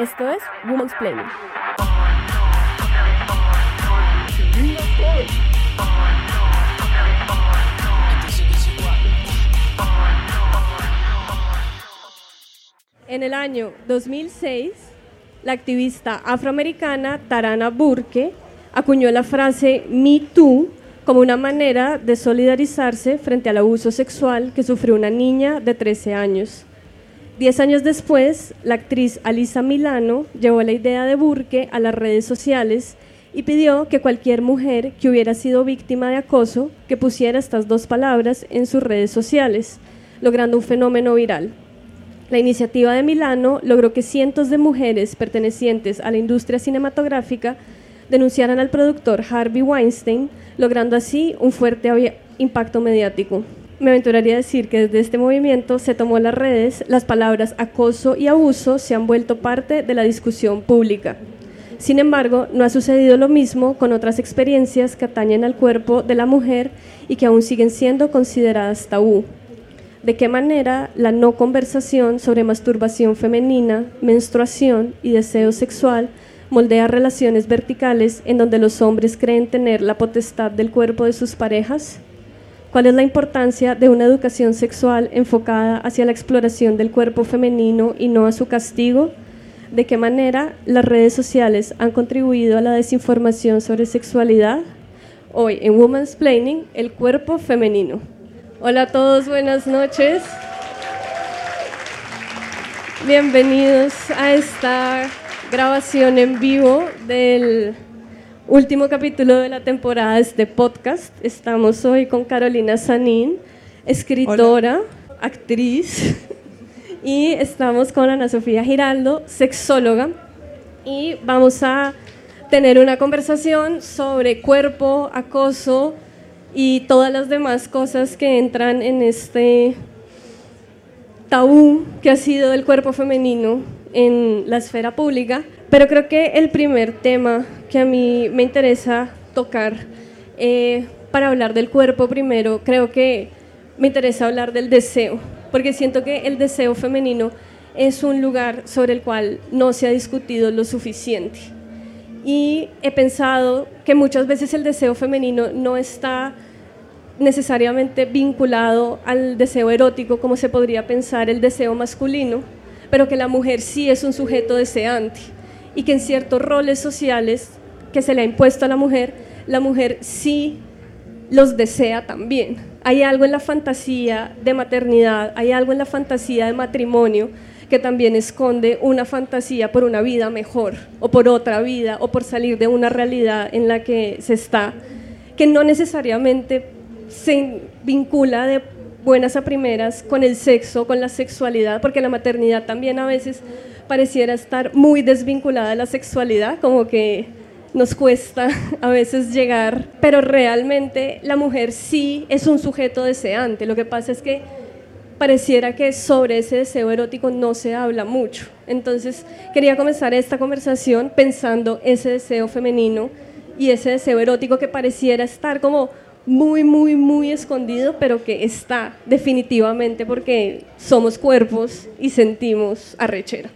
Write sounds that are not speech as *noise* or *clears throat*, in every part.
Esto es Women's Planning. En el año 2006, la activista afroamericana Tarana Burke acuñó la frase Me Too como una manera de solidarizarse frente al abuso sexual que sufrió una niña de 13 años. Diez años después, la actriz Alisa Milano llevó la idea de Burke a las redes sociales y pidió que cualquier mujer que hubiera sido víctima de acoso que pusiera estas dos palabras en sus redes sociales, logrando un fenómeno viral. La iniciativa de Milano logró que cientos de mujeres pertenecientes a la industria cinematográfica denunciaran al productor Harvey Weinstein, logrando así un fuerte impacto mediático. Me aventuraría a decir que desde este movimiento se tomó las redes, las palabras acoso y abuso se han vuelto parte de la discusión pública. Sin embargo, no ha sucedido lo mismo con otras experiencias que atañen al cuerpo de la mujer y que aún siguen siendo consideradas tabú de qué manera la no conversación sobre masturbación femenina, menstruación y deseo sexual moldea relaciones verticales en donde los hombres creen tener la potestad del cuerpo de sus parejas? ¿Cuál es la importancia de una educación sexual enfocada hacia la exploración del cuerpo femenino y no a su castigo? ¿De qué manera las redes sociales han contribuido a la desinformación sobre sexualidad? Hoy en Women's Planning, el cuerpo femenino. Hola a todos, buenas noches. Bienvenidos a esta grabación en vivo del último capítulo de la temporada de este podcast. Estamos hoy con Carolina Sanín, escritora, actriz, y estamos con Ana Sofía Giraldo, sexóloga, y vamos a tener una conversación sobre cuerpo, acoso, y todas las demás cosas que entran en este tabú que ha sido el cuerpo femenino en la esfera pública. Pero creo que el primer tema que a mí me interesa tocar eh, para hablar del cuerpo primero, creo que me interesa hablar del deseo, porque siento que el deseo femenino es un lugar sobre el cual no se ha discutido lo suficiente. Y he pensado que muchas veces el deseo femenino no está necesariamente vinculado al deseo erótico como se podría pensar el deseo masculino, pero que la mujer sí es un sujeto deseante y que en ciertos roles sociales que se le ha impuesto a la mujer, la mujer sí los desea también. Hay algo en la fantasía de maternidad, hay algo en la fantasía de matrimonio que también esconde una fantasía por una vida mejor o por otra vida o por salir de una realidad en la que se está, que no necesariamente se vincula de buenas a primeras con el sexo, con la sexualidad, porque la maternidad también a veces pareciera estar muy desvinculada de la sexualidad, como que nos cuesta *laughs* a veces llegar, pero realmente la mujer sí es un sujeto deseante. Lo que pasa es que pareciera que sobre ese deseo erótico no se habla mucho. Entonces quería comenzar esta conversación pensando ese deseo femenino y ese deseo erótico que pareciera estar como muy, muy, muy escondido, pero que está definitivamente porque somos cuerpos y sentimos arrechera.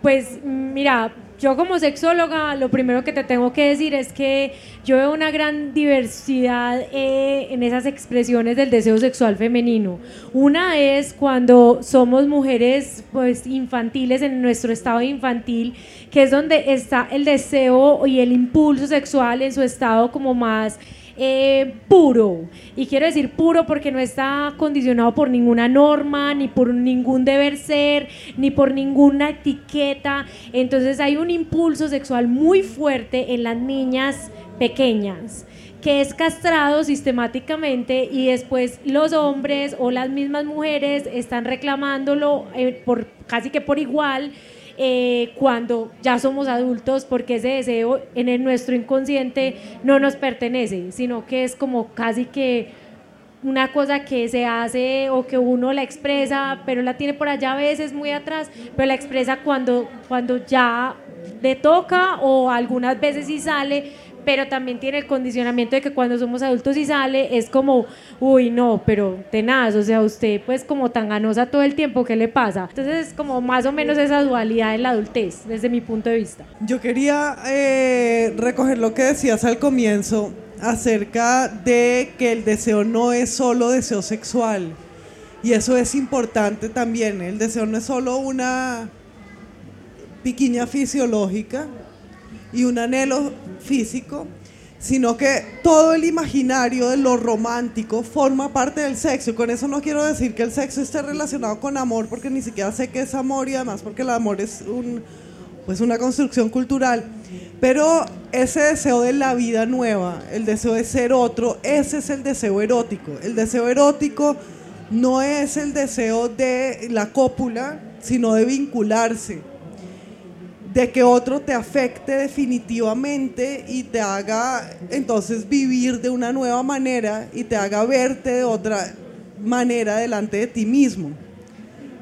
Pues mira, yo como sexóloga, lo primero que te tengo que decir es que yo veo una gran diversidad eh, en esas expresiones del deseo sexual femenino. Una es cuando somos mujeres pues infantiles en nuestro estado infantil, que es donde está el deseo y el impulso sexual en su estado como más eh, puro. Y quiero decir puro porque no está condicionado por ninguna norma, ni por ningún deber ser, ni por ninguna etiqueta. Entonces hay un impulso sexual muy fuerte en las niñas pequeñas que es castrado sistemáticamente y después los hombres o las mismas mujeres están reclamándolo eh, por casi que por igual eh, cuando ya somos adultos, porque ese deseo en nuestro inconsciente no nos pertenece, sino que es como casi que una cosa que se hace o que uno la expresa, pero la tiene por allá a veces muy atrás, pero la expresa cuando, cuando ya le toca o algunas veces sí sale, pero también tiene el condicionamiento de que cuando somos adultos y sale es como, uy, no, pero tenaz, o sea, usted pues como tan ganosa todo el tiempo, ¿qué le pasa? Entonces es como más o menos esa dualidad en la adultez, desde mi punto de vista. Yo quería eh, recoger lo que decías al comienzo acerca de que el deseo no es solo deseo sexual. Y eso es importante también. El deseo no es solo una piquiña fisiológica y un anhelo físico, sino que todo el imaginario de lo romántico forma parte del sexo. Y con eso no quiero decir que el sexo esté relacionado con amor, porque ni siquiera sé qué es amor y además porque el amor es un, pues una construcción cultural. Pero ese deseo de la vida nueva, el deseo de ser otro, ese es el deseo erótico. El deseo erótico no es el deseo de la cópula, sino de vincularse, de que otro te afecte definitivamente y te haga entonces vivir de una nueva manera y te haga verte de otra manera delante de ti mismo.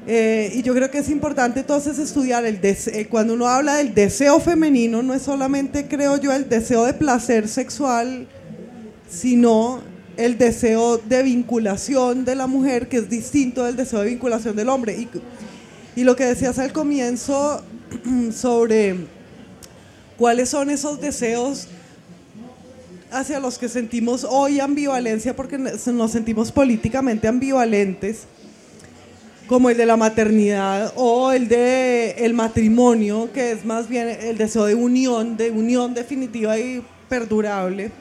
Eh, y yo creo que es importante entonces estudiar el eh, cuando uno habla del deseo femenino, no es solamente, creo yo, el deseo de placer sexual, sino el deseo de vinculación de la mujer, que es distinto del deseo de vinculación del hombre. Y, y lo que decías al comienzo *clears throat* sobre cuáles son esos deseos hacia los que sentimos hoy ambivalencia, porque nos sentimos políticamente ambivalentes como el de la maternidad o el de el matrimonio, que es más bien el deseo de unión, de unión definitiva y perdurable,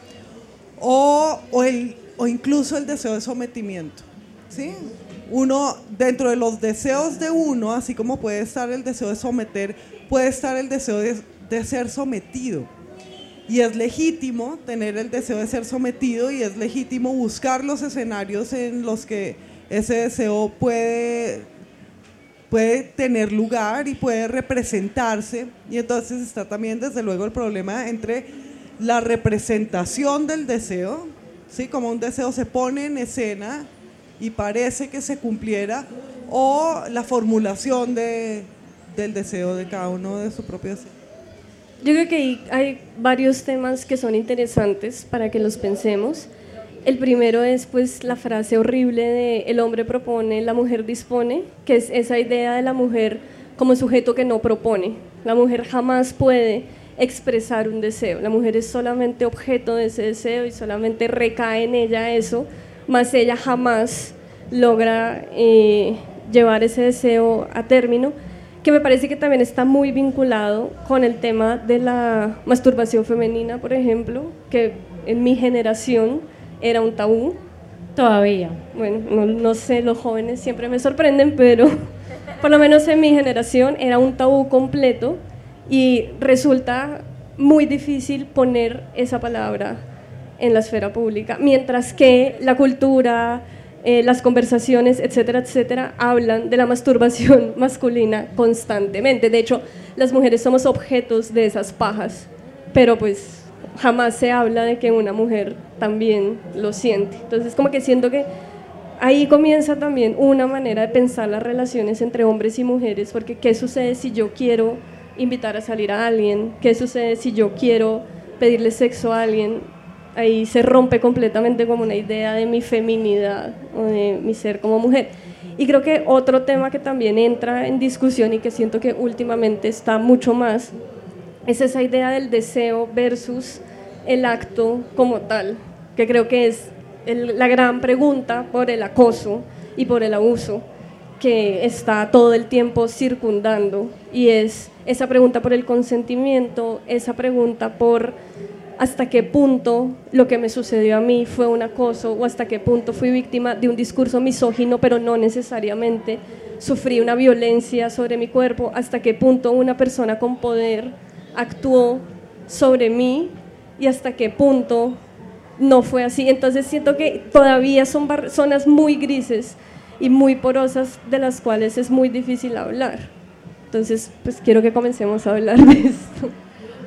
o, el, o incluso el deseo de sometimiento. ¿sí? Uno, dentro de los deseos de uno, así como puede estar el deseo de someter, puede estar el deseo de, ser sometido. Y es legítimo tener el deseo de ser sometido y es legítimo buscar los escenarios en los que ese deseo puede, puede tener lugar y puede representarse. Y entonces está también, desde luego, el problema entre la representación del deseo, ¿sí? como un deseo se pone en escena y parece que se cumpliera, o la formulación de, del deseo de cada uno de su propio deseo. Yo creo que hay varios temas que son interesantes para que los pensemos. El primero es pues la frase horrible de el hombre propone, la mujer dispone, que es esa idea de la mujer como sujeto que no propone. La mujer jamás puede expresar un deseo, la mujer es solamente objeto de ese deseo y solamente recae en ella eso, más ella jamás logra eh, llevar ese deseo a término, que me parece que también está muy vinculado con el tema de la masturbación femenina, por ejemplo, que en mi generación era un tabú. Todavía. Bueno, no, no, sé, los jóvenes siempre me sorprenden, pero *laughs* por lo menos en mi generación era un tabú completo y resulta muy difícil poner esa palabra en la esfera pública, mientras que la cultura, eh, las conversaciones, etcétera, etcétera, hablan de la masturbación *laughs* masculina constantemente. De hecho, las mujeres somos objetos de esas pajas, pero pues jamás se habla de que una mujer también lo siente. Entonces, como que siento que ahí comienza también una manera de pensar las relaciones entre hombres y mujeres, porque ¿qué sucede si yo quiero invitar a salir a alguien? ¿Qué sucede si yo quiero pedirle sexo a alguien? Ahí se rompe completamente como una idea de mi feminidad o de mi ser como mujer. Y creo que otro tema que también entra en discusión y que siento que últimamente está mucho más es esa idea del deseo versus el acto como tal, que creo que es la gran pregunta por el acoso y por el abuso que está todo el tiempo circundando y es esa pregunta por el consentimiento, esa pregunta por hasta qué punto lo que me sucedió a mí fue un acoso o hasta qué punto fui víctima de un discurso misógino, pero no necesariamente sufrí una violencia sobre mi cuerpo, hasta qué punto una persona con poder actuó sobre mí y hasta qué punto no fue así. Entonces siento que todavía son zonas muy grises y muy porosas de las cuales es muy difícil hablar. Entonces, pues quiero que comencemos a hablar de esto.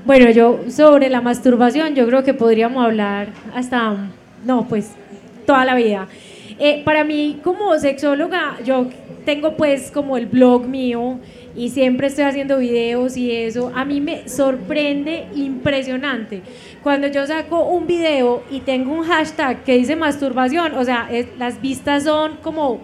Bueno, yo sobre la masturbación, yo creo que podríamos hablar hasta, no, pues toda la vida. Eh, para mí, como sexóloga, yo tengo pues como el blog mío y siempre estoy haciendo videos y eso, a mí me sorprende impresionante. Cuando yo saco un video y tengo un hashtag que dice masturbación, o sea, las vistas son como,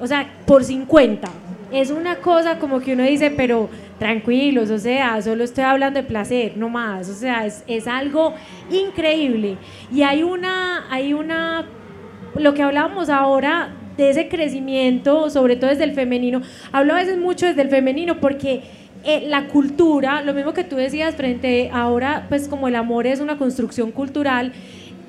o sea, por 50. Es una cosa como que uno dice, pero tranquilos, o sea, solo estoy hablando de placer, no más, o sea, es, es algo increíble. Y hay una, hay una, lo que hablábamos ahora de ese crecimiento, sobre todo desde el femenino. Hablo a veces mucho desde el femenino porque eh, la cultura, lo mismo que tú decías frente ahora, pues como el amor es una construcción cultural,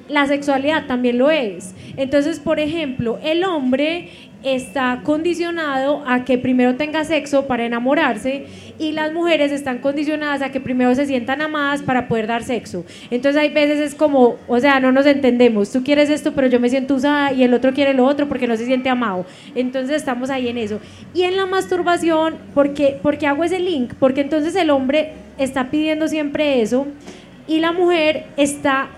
la sexualidad también lo es. Entonces, por ejemplo, el hombre está condicionado a que primero tenga sexo para enamorarse y las mujeres están condicionadas a que primero se sientan amadas para poder dar sexo. Entonces hay veces es como, o sea, no nos entendemos, tú quieres esto pero yo me siento usada y el otro quiere lo otro porque no se siente amado. Entonces estamos ahí en eso. Y en la masturbación, ¿por qué, porque hago ese link? Porque entonces el hombre está pidiendo siempre eso y la mujer está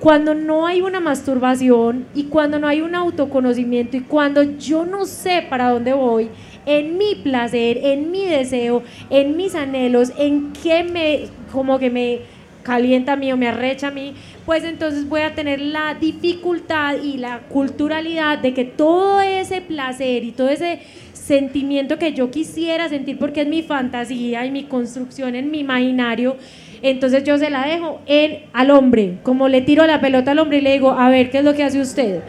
cuando no hay una masturbación y cuando no hay un autoconocimiento y cuando yo no sé para dónde voy, en mi placer, en mi deseo, en mis anhelos, en qué me, como que me calienta a mí o me arrecha a mí, pues entonces voy a tener la dificultad y la culturalidad de que todo ese placer y todo ese sentimiento que yo quisiera sentir porque es mi fantasía y mi construcción en mi imaginario, entonces yo se la dejo al hombre, como le tiro la pelota al hombre y le digo, a ver, ¿qué es lo que hace usted?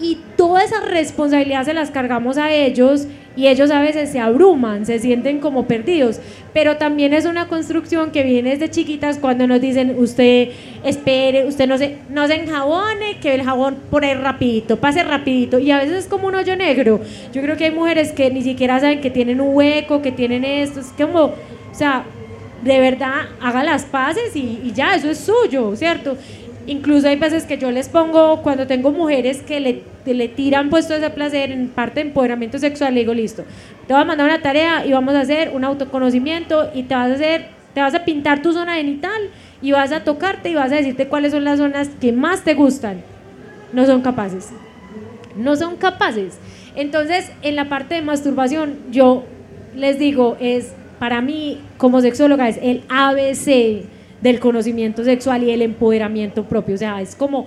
Y toda esa responsabilidad se las cargamos a ellos y ellos a veces se abruman, se sienten como perdidos. Pero también es una construcción que viene desde chiquitas cuando nos dicen, usted espere, usted no se, no se enjabone, que el jabón por ahí rapidito, pase rapidito. Y a veces es como un hoyo negro. Yo creo que hay mujeres que ni siquiera saben que tienen un hueco, que tienen esto. Es como, o sea, de verdad haga las paces y, ya, eso es suyo, ¿cierto? Incluso hay veces que yo les pongo, cuando tengo mujeres que le, le tiran puesto ese placer en parte de empoderamiento sexual, le digo, listo, te voy a mandar una tarea y vamos a hacer un autoconocimiento y te vas a hacer, te vas a pintar tu zona genital y vas a tocarte y vas a decirte cuáles son las zonas que más te gustan. No son capaces. No son capaces. Entonces, en la parte de masturbación, yo les digo, es para mí como sexóloga es el ABC del conocimiento sexual y el empoderamiento propio. O sea, es como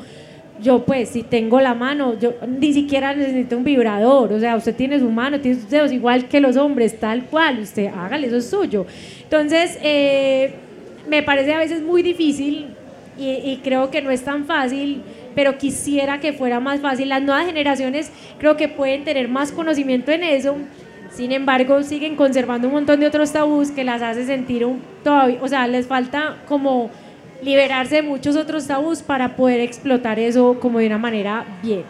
yo pues si tengo la mano, yo ni siquiera necesito un vibrador, o sea, usted tiene su mano, tiene sus dedos igual que los hombres, tal cual, usted hágale, eso es suyo. Entonces, eh, me parece a veces muy difícil y, y, creo que no es tan fácil, pero quisiera que fuera más fácil. Las nuevas generaciones creo que pueden tener más conocimiento en eso sin embargo, siguen conservando un montón de otros tabús que las hace sentir todavía, o sea, les falta como liberarse de muchos otros tabús para poder explotar eso como de una manera bien.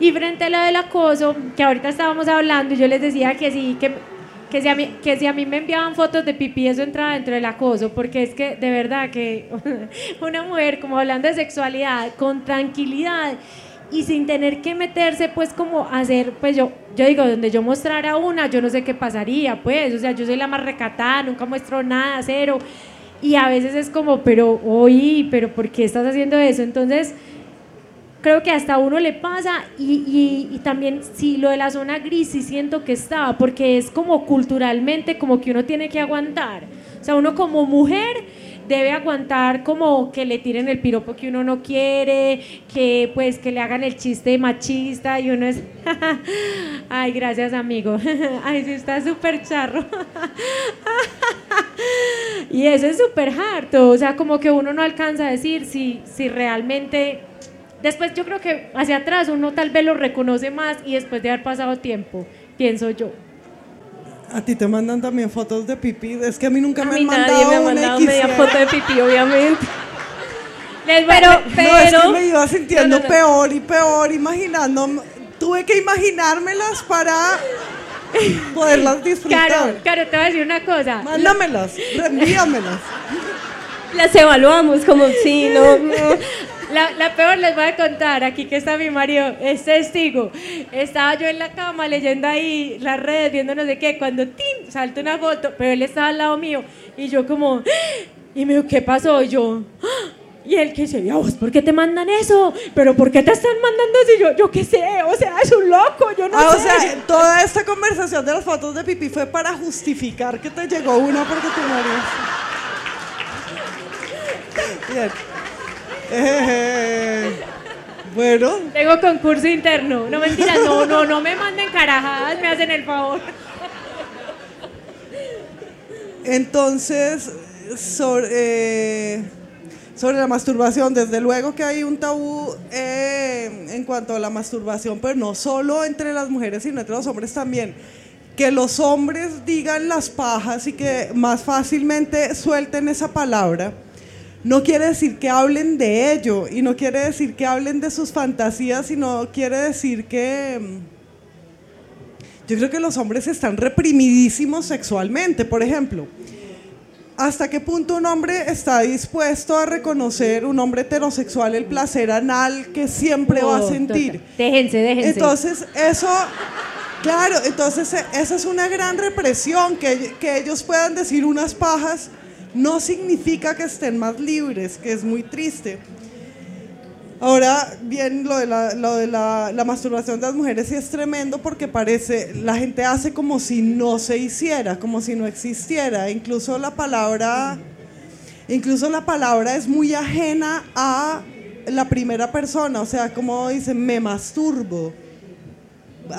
Y frente a lo del acoso, que ahorita estábamos hablando, yo les decía que sí, que, que, si a mí, que si a mí me enviaban fotos de pipí, eso entraba dentro del acoso, porque es que de verdad que *laughs* una mujer, como hablando de sexualidad, con tranquilidad y sin tener que meterse pues como hacer, pues yo, yo digo, donde yo mostrara una, yo no sé qué pasaría, pues, o sea, yo soy la más recatada, nunca muestro nada, cero, y a veces es como, pero, oye, pero ¿por qué estás haciendo eso? Entonces, creo que hasta a uno le pasa y, y, y, también sí, lo de la zona gris sí siento que estaba, porque es como culturalmente como que uno tiene que aguantar, o sea, uno como mujer debe aguantar como que le tiren el piropo que uno no quiere, que pues que le hagan el chiste machista y uno es, *laughs* ay, gracias amigo, *laughs* ay, sí está súper charro. *laughs* y eso es súper harto, o sea, como que uno no alcanza a decir si, si realmente... Después yo creo que hacia atrás uno tal vez lo reconoce más y después de haber pasado tiempo, pienso yo. A ti te mandan también fotos de pipí. Es que a mí nunca me han mandado nadie me ha mandado media foto de pipí, obviamente. pero, pero, no, es que me iba sintiendo peor y peor, imaginando. Tuve que imaginármelas para poderlas disfrutar. Claro, claro, te voy a decir una cosa. Mándamelas, reenvíamelas. *laughs* Las evaluamos como si no. La, la, peor les voy a contar, aquí que está mi marido, es testigo. Estaba yo en la cama leyendo ahí las redes, viendo no sé qué, cuando ¡tim! salta una foto, pero él estaba al lado mío y yo como, y me dijo, ¿qué pasó? Y yo, Y él que dice, ¿y a vos por qué te mandan eso? ¿Pero por qué te están mandando eso? Y yo, yo qué sé, o sea, es un loco, yo no Ah, sé. o sea, toda esta conversación de las fotos de pipí fue para justificar que te llegó una porque no harías. Bien. Eh, *laughs* bueno, Tengo concurso interno. No mentira, no, no, no me manden carajadas, me hacen el favor. entonces, sobre, eh, sobre la masturbación, desde luego que hay un tabú eh, en cuanto a la masturbación, pero no solo entre las mujeres, sino entre los hombres también. Que los hombres digan las pajas y que más fácilmente suelten esa palabra, no quiere decir que hablen de ello y no quiere decir que hablen de sus fantasías, sino quiere decir que... mm, Yo creo que los hombres están reprimidísimos sexualmente, por ejemplo. ¿Hasta qué punto un hombre está dispuesto a reconocer, un hombre heterosexual, el placer anal que siempre va a Oh, sentir? Déjense, déjense. Entonces, eso, claro, entonces eh, esa es una gran represión, que, que ellos puedan decir unas pajas no significa que estén más libres, que es muy triste. Ahora, bien, lo de, la, masturbación de las mujeres sí es tremendo porque parece, la gente hace como si no se hiciera, como si no existiera. Incluso la palabra, incluso la palabra es muy ajena a la primera persona, o sea, como dicen, me masturbo.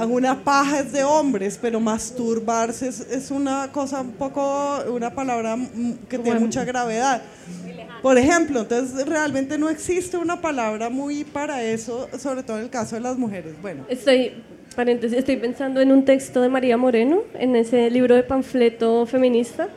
Una paja es de hombres, pero masturbarse es, es una cosa un poco, una palabra que tiene mucha gravedad. Por ejemplo, entonces realmente no existe una palabra muy para eso, sobre todo en el caso de las mujeres. Bueno, Estoy, paréntesis, estoy pensando en un texto de María Moreno, en ese libro de panfleto feminista,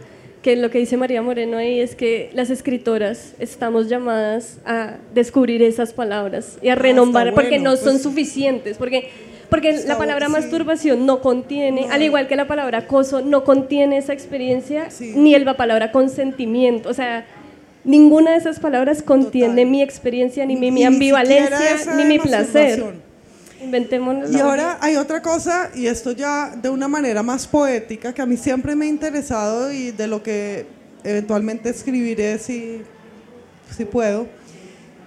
que lo que dice María Moreno ahí es que las escritoras estamos llamadas a descubrir esas palabras y a renombrar, Ah, está porque bueno, no son pues- suficientes, porque, porque la palabra sí. masturbación no contiene, al igual que la palabra acoso, no contiene esa experiencia, Sí. ni el- la palabra consentimiento, o sea... Ninguna de esas palabras contiene Total. mi experiencia, ni mi, mi Ni ambivalencia, siquiera esa ni mi placer. Inventémonos. Y ahora hay otra cosa, y esto ya de una manera más poética, que a mí siempre me ha interesado y de lo que eventualmente escribiré si, si puedo,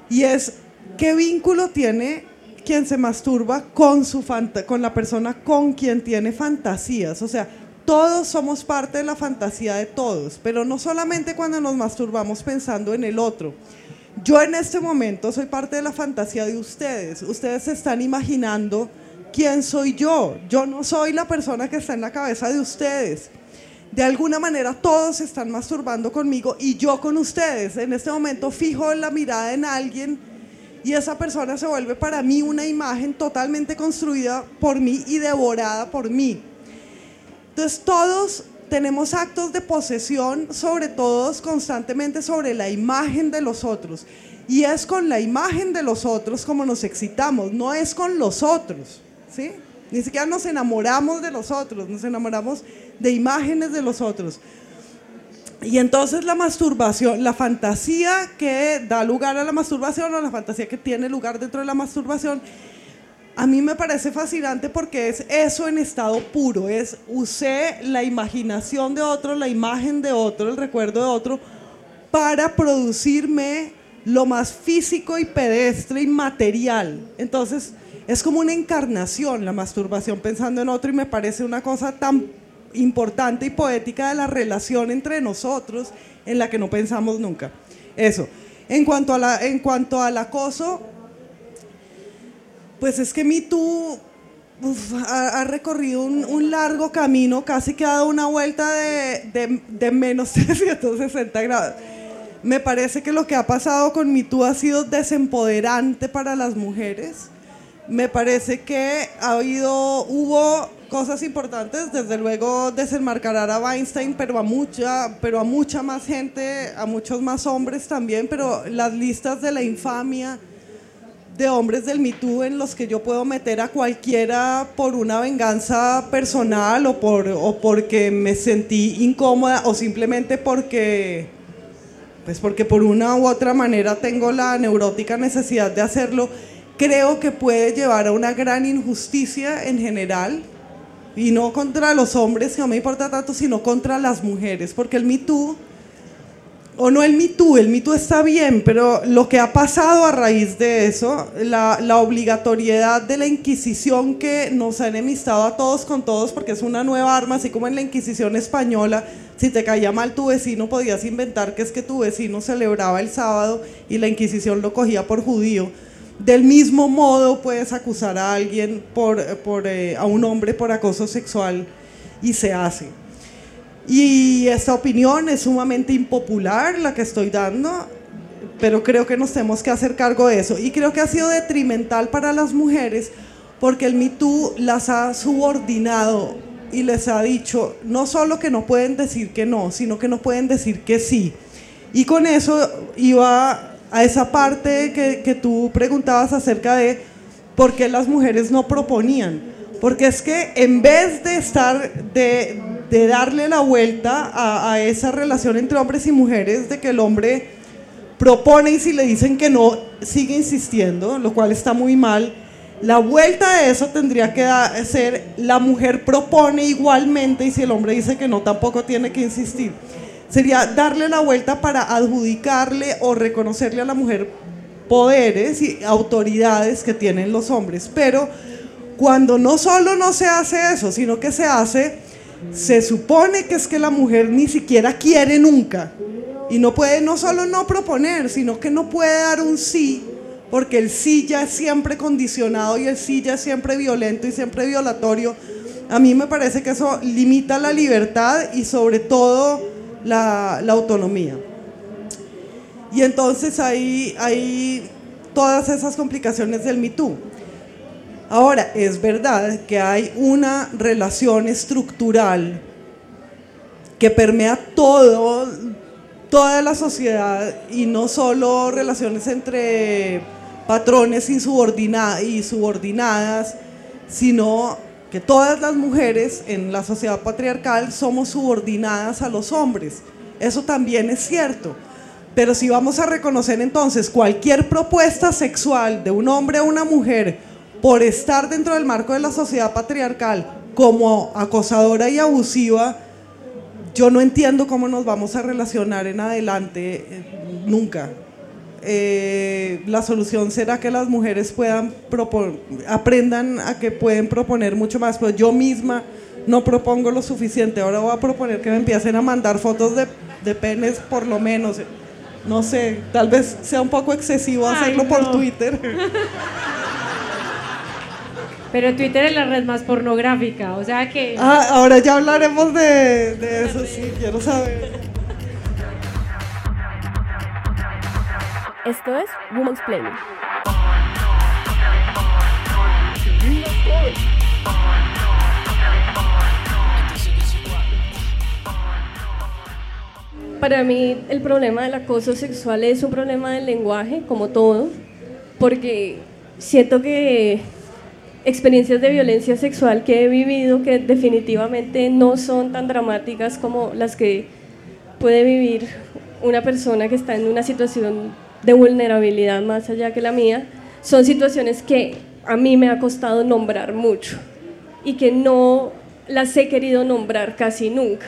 y es qué vínculo tiene quien se masturba con, su con la persona con quien tiene fantasías. O sea, todos somos parte de la fantasía de todos, pero no solamente cuando nos masturbamos pensando en el otro. Yo en este momento soy parte de la fantasía de ustedes. Ustedes se están imaginando quién soy yo. Yo no soy la persona que está en la cabeza de ustedes. De alguna manera todos se están masturbando conmigo y yo con ustedes. En este momento fijo la mirada en alguien y esa persona se vuelve para mí una imagen totalmente construida por mí y devorada por mí. Entonces todos tenemos actos de posesión sobre todos constantemente sobre la imagen de los otros. Y es con la imagen de los otros como nos excitamos, no es con los otros, ¿sí? Ni siquiera nos enamoramos de los otros, nos enamoramos de imágenes de los otros. Y entonces la masturbación, la fantasía que da lugar a la masturbación o la fantasía que tiene lugar dentro de la masturbación, a mí me parece fascinante porque es eso en estado puro, es usé la imaginación de otro, la imagen de otro, el recuerdo de otro, para producirme lo más físico y pedestre y material. Entonces es como una encarnación la masturbación pensando en otro y me parece una cosa tan importante y poética de la relación entre nosotros en la que no pensamos nunca. Eso. En cuanto, a la, en cuanto al acoso, pues es que Me ha, ha recorrido un, un largo camino, casi que ha dado una vuelta de, de- de menos *laughs* 360 grados. Me parece que lo que ha pasado con Me ha sido desempoderante para las mujeres. Me parece que ha habido, hubo cosas importantes, desde luego desenmascarar a Weinstein, pero a mucha, pero a mucha más gente, a muchos más hombres también, pero las listas de la infamia de hombres del Me Too en los que yo puedo meter a cualquiera por una venganza personal o, por, o porque me sentí incómoda o simplemente porque, pues porque por una u otra manera tengo la neurótica necesidad de hacerlo, creo que puede llevar a una gran injusticia en general y no contra los hombres, que no me importa tanto, sino contra las mujeres, porque el Me Too o no el Me Too, el Me Too está bien, pero lo que ha pasado a raíz de eso, la, la, obligatoriedad de la Inquisición que nos ha enemistado a todos con todos, porque es una nueva arma, así como en la Inquisición española, si te caía mal tu vecino podías inventar que es que tu vecino celebraba el sábado y la Inquisición lo cogía por judío. Del mismo modo puedes acusar a alguien, por, por eh, a un hombre por acoso sexual y se hace. Y esta opinión es sumamente impopular, la que estoy dando, pero creo que nos tenemos que hacer cargo de eso. Y creo que ha sido detrimental para las mujeres porque el Me las ha subordinado y les ha dicho no solo que no pueden decir que no, sino que no pueden decir que sí. Y con eso iba a esa parte que, que tú preguntabas acerca de por qué las mujeres no proponían. Porque es que en vez de estar, de, de darle la vuelta a, a, esa relación entre hombres y mujeres, de que el hombre propone y si le dicen que no, sigue insistiendo, lo cual está muy mal. La vuelta de eso tendría que ser, la mujer propone igualmente y si el hombre dice que no, tampoco tiene que insistir. Sería darle la vuelta para adjudicarle o reconocerle a la mujer poderes y autoridades que tienen los hombres. Pero cuando no solo no se hace eso, sino que se hace se supone que es que la mujer ni siquiera quiere nunca y no puede no solo no proponer, sino que no puede dar un sí, porque el sí ya es siempre condicionado y el sí ya es siempre violento y siempre violatorio. A mí me parece que eso limita la libertad y sobre todo la, autonomía. Y entonces hay, todas esas complicaciones del Me Ahora, es verdad que hay una relación estructural que permea todo, toda la sociedad y no solo relaciones entre patrones y subordinadas, sino que todas las mujeres en la sociedad patriarcal somos subordinadas a los hombres. Eso también es cierto. Pero si vamos a reconocer entonces cualquier propuesta sexual de un hombre a una mujer, por estar dentro del marco de la sociedad patriarcal como acosadora y abusiva, yo no entiendo cómo nos vamos a relacionar en adelante, eh, nunca. Eh, la solución será que las mujeres puedan aprendan a que pueden proponer mucho más, pero yo misma no propongo lo suficiente. Ahora voy a proponer que me empiecen a mandar fotos de, de penes por lo menos. No sé, tal vez sea un poco excesivo hacerlo por Twitter. Pero Twitter es la red más pornográfica, o sea que... Ah, ahora ya hablaremos de, de eso, sí, quiero saber. Esto es Woman's Play. Para mí el problema del acoso sexual es un problema del lenguaje, como todo, porque siento que experiencias de violencia sexual que he vivido que definitivamente no son tan dramáticas como las que puede vivir una persona que está en una situación de vulnerabilidad más allá que la mía, son situaciones que a mí me ha costado nombrar mucho y que no las he querido nombrar casi nunca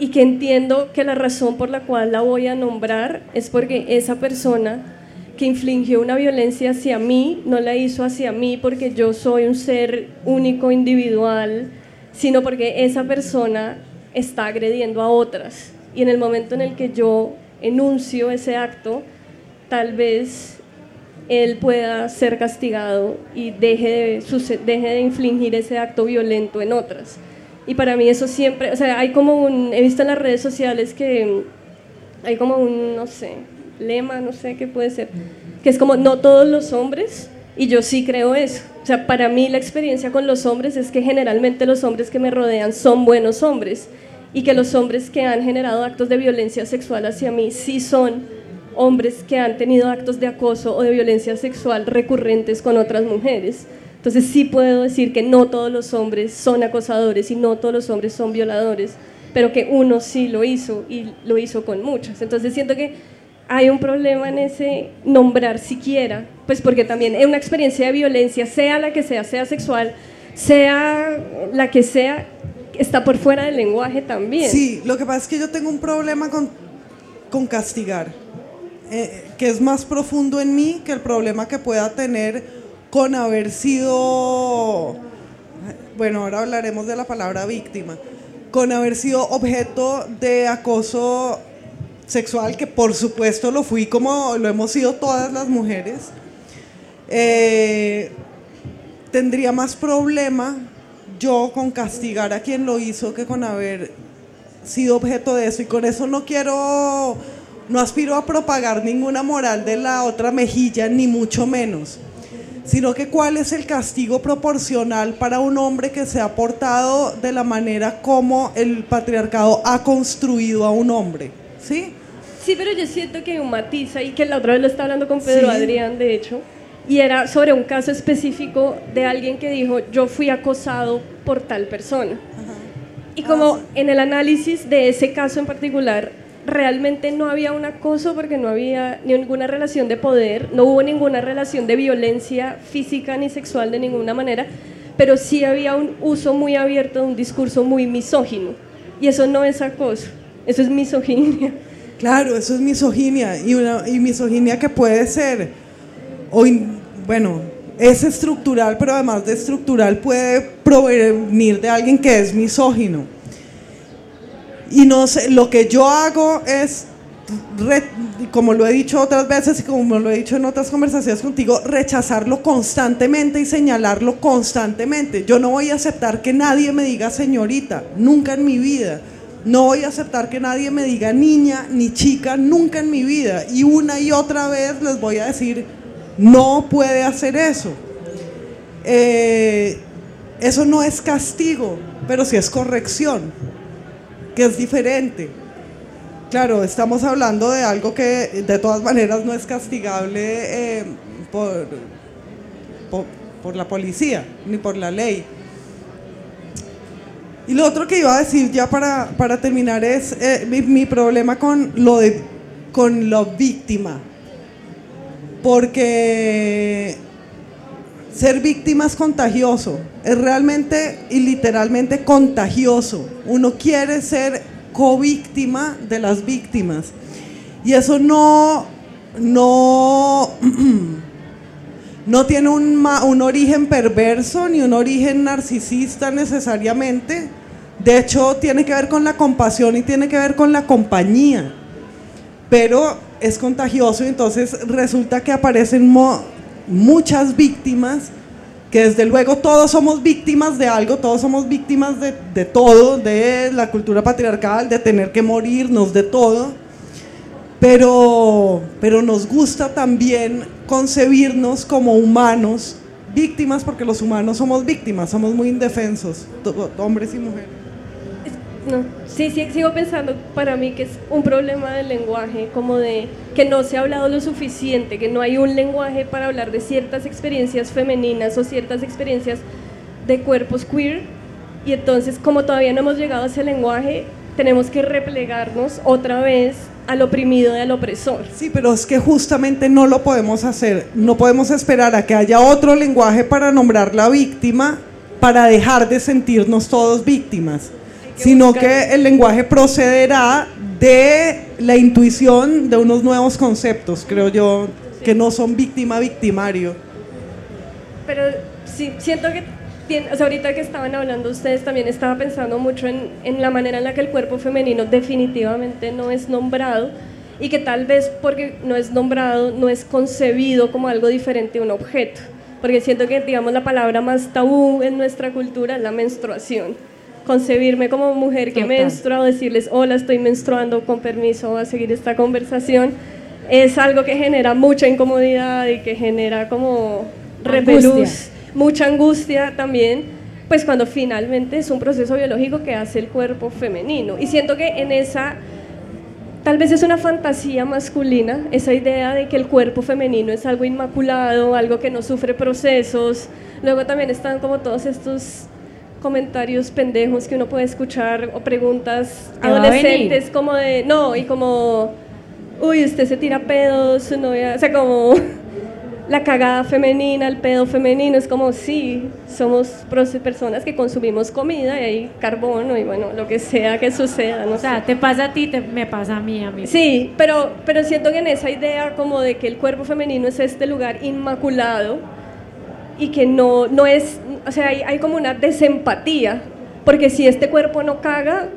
y que entiendo que la razón por la cual la voy a nombrar es porque esa persona que infligió una violencia hacia mí, no la hizo hacia mí porque yo soy un ser único, individual, sino porque esa persona está agrediendo a otras. Y en el momento en el que yo enuncio ese acto, tal vez él pueda ser castigado y deje de, deje de infligir ese acto violento en otras. Y para mí eso siempre, o sea, hay como un, he visto en las redes sociales que hay como un, no sé, lema, no sé qué puede ser, que es como no todos los hombres, y yo sí creo eso. O sea, para mí la experiencia con los hombres es que generalmente los hombres que me rodean son buenos hombres y que los hombres que han generado actos de violencia sexual hacia mí sí son hombres que han tenido actos de acoso o de violencia sexual recurrentes con otras mujeres. Entonces sí puedo decir que no todos los hombres son acosadores y no todos los hombres son violadores, pero que uno sí lo hizo y lo hizo con muchas. Entonces siento que hay un problema en ese nombrar siquiera, pues porque también es una experiencia de violencia, sea la que sea, sea sexual, sea la que sea, está por fuera del lenguaje también. Sí, lo que pasa es que yo tengo un problema con con castigar, eh, que es más profundo en mí que el problema que pueda tener con haber sido, bueno, ahora hablaremos de la palabra víctima, con haber sido objeto de acoso sexual, que por supuesto lo fui como lo hemos sido todas las mujeres, eh, tendría más problema yo con castigar a quien lo hizo que con haber sido objeto de eso. Y con eso no quiero, no aspiro a propagar ninguna moral de la otra mejilla, ni mucho menos sino que cuál es el castigo proporcional para un hombre que se ha portado de la manera como el patriarcado ha construido a un hombre, ¿sí? Sí, pero yo siento que un matiz ahí, que la otra vez lo estaba hablando con Pedro Adrián, de hecho, y era sobre un caso específico de alguien que dijo, yo fui acosado por tal persona. Y como ah, en el análisis de ese caso en particular, realmente no había un acoso porque no había ninguna relación de poder, no hubo ninguna relación de violencia física ni sexual de ninguna manera, pero sí había un uso muy abierto de un discurso muy misógino. Y eso no es acoso, eso es misoginia. Claro, eso es misoginia y, una, y misoginia que puede ser, bueno, es estructural, pero además de estructural puede provenir de alguien que es misógino y no sé, lo que yo hago es, como lo he dicho otras veces y como lo he dicho en otras conversaciones contigo, rechazarlo constantemente y señalarlo constantemente. Yo no voy a aceptar que nadie me diga señorita, nunca en mi vida. No voy a aceptar que nadie me diga niña ni chica, nunca en mi vida. Y una y otra vez les voy a decir, no puede hacer eso. Eh, eso no es castigo, pero sí es corrección que es diferente. Claro, estamos hablando de algo que de todas maneras no es castigable eh, por, por, la policía ni por la ley. Y lo otro que iba a decir ya para, para terminar es eh, mi, mi, problema con lo de con la víctima. Porque ser víctima es contagioso, es realmente y literalmente contagioso. Uno quiere ser covíctima de las víctimas. Y eso no, no, *clears throat* no tiene un, un origen perverso ni un origen narcisista necesariamente. De hecho, tiene que ver con la compasión y tiene que ver con la compañía. Pero es contagioso y entonces resulta que aparecen muchas víctimas, que desde luego todos somos víctimas de algo, todos somos víctimas de, todo, de la cultura patriarcal, de tener que morirnos, de todo, pero, pero nos gusta también concebirnos como humanos, víctimas, porque los humanos somos víctimas, somos muy indefensos, hombres y mujeres. No, sí, sí, sigo pensando para mí que es un problema del lenguaje, como de que no se ha hablado lo suficiente, que no hay un lenguaje para hablar de ciertas experiencias femeninas o ciertas experiencias de cuerpos queer. Y entonces, como todavía no hemos llegado a ese lenguaje, tenemos que replegarnos otra vez al oprimido y al opresor. Sí, pero es que justamente no lo podemos hacer. No podemos esperar a que haya otro lenguaje para nombrar la víctima para dejar de sentirnos todos víctimas sino que el lenguaje procederá de la intuición de unos nuevos conceptos, creo yo, que no son víctima-victimario. Pero sí, siento que, o sea, ahorita que estaban hablando ustedes, también estaba pensando mucho en, en la manera en la que el cuerpo femenino definitivamente no es nombrado y que tal vez porque no es nombrado, no es concebido como algo diferente a un objeto. Porque siento que, digamos, la palabra más tabú en nuestra cultura es la menstruación concebirme como mujer que menstrua, decirles, hola, estoy menstruando, con permiso a seguir esta conversación, es algo que genera mucha incomodidad y que genera como repelús, mucha angustia también, pues cuando finalmente es un proceso biológico que hace el cuerpo femenino. Y siento que en esa, tal vez es una fantasía masculina, esa idea de que el cuerpo femenino es algo inmaculado, algo que no sufre procesos. Luego también están como todos estos comentarios pendejos que uno puede escuchar o preguntas adolescentes como de, no, y como, uy, usted se tira pedos, su novia, o sea, como *laughs* la cagada femenina, el pedo femenino, es como sí, somos personas que consumimos comida y hay carbono y bueno, lo que sea que suceda. No o sea, te pasa a ti, te, me pasa a mí, a mí. Sí, pero, pero siento que en esa idea como de que el cuerpo femenino es este lugar inmaculado y que no, no es, o sea, hay, hay como una desempatía, porque si este cuerpo no caga,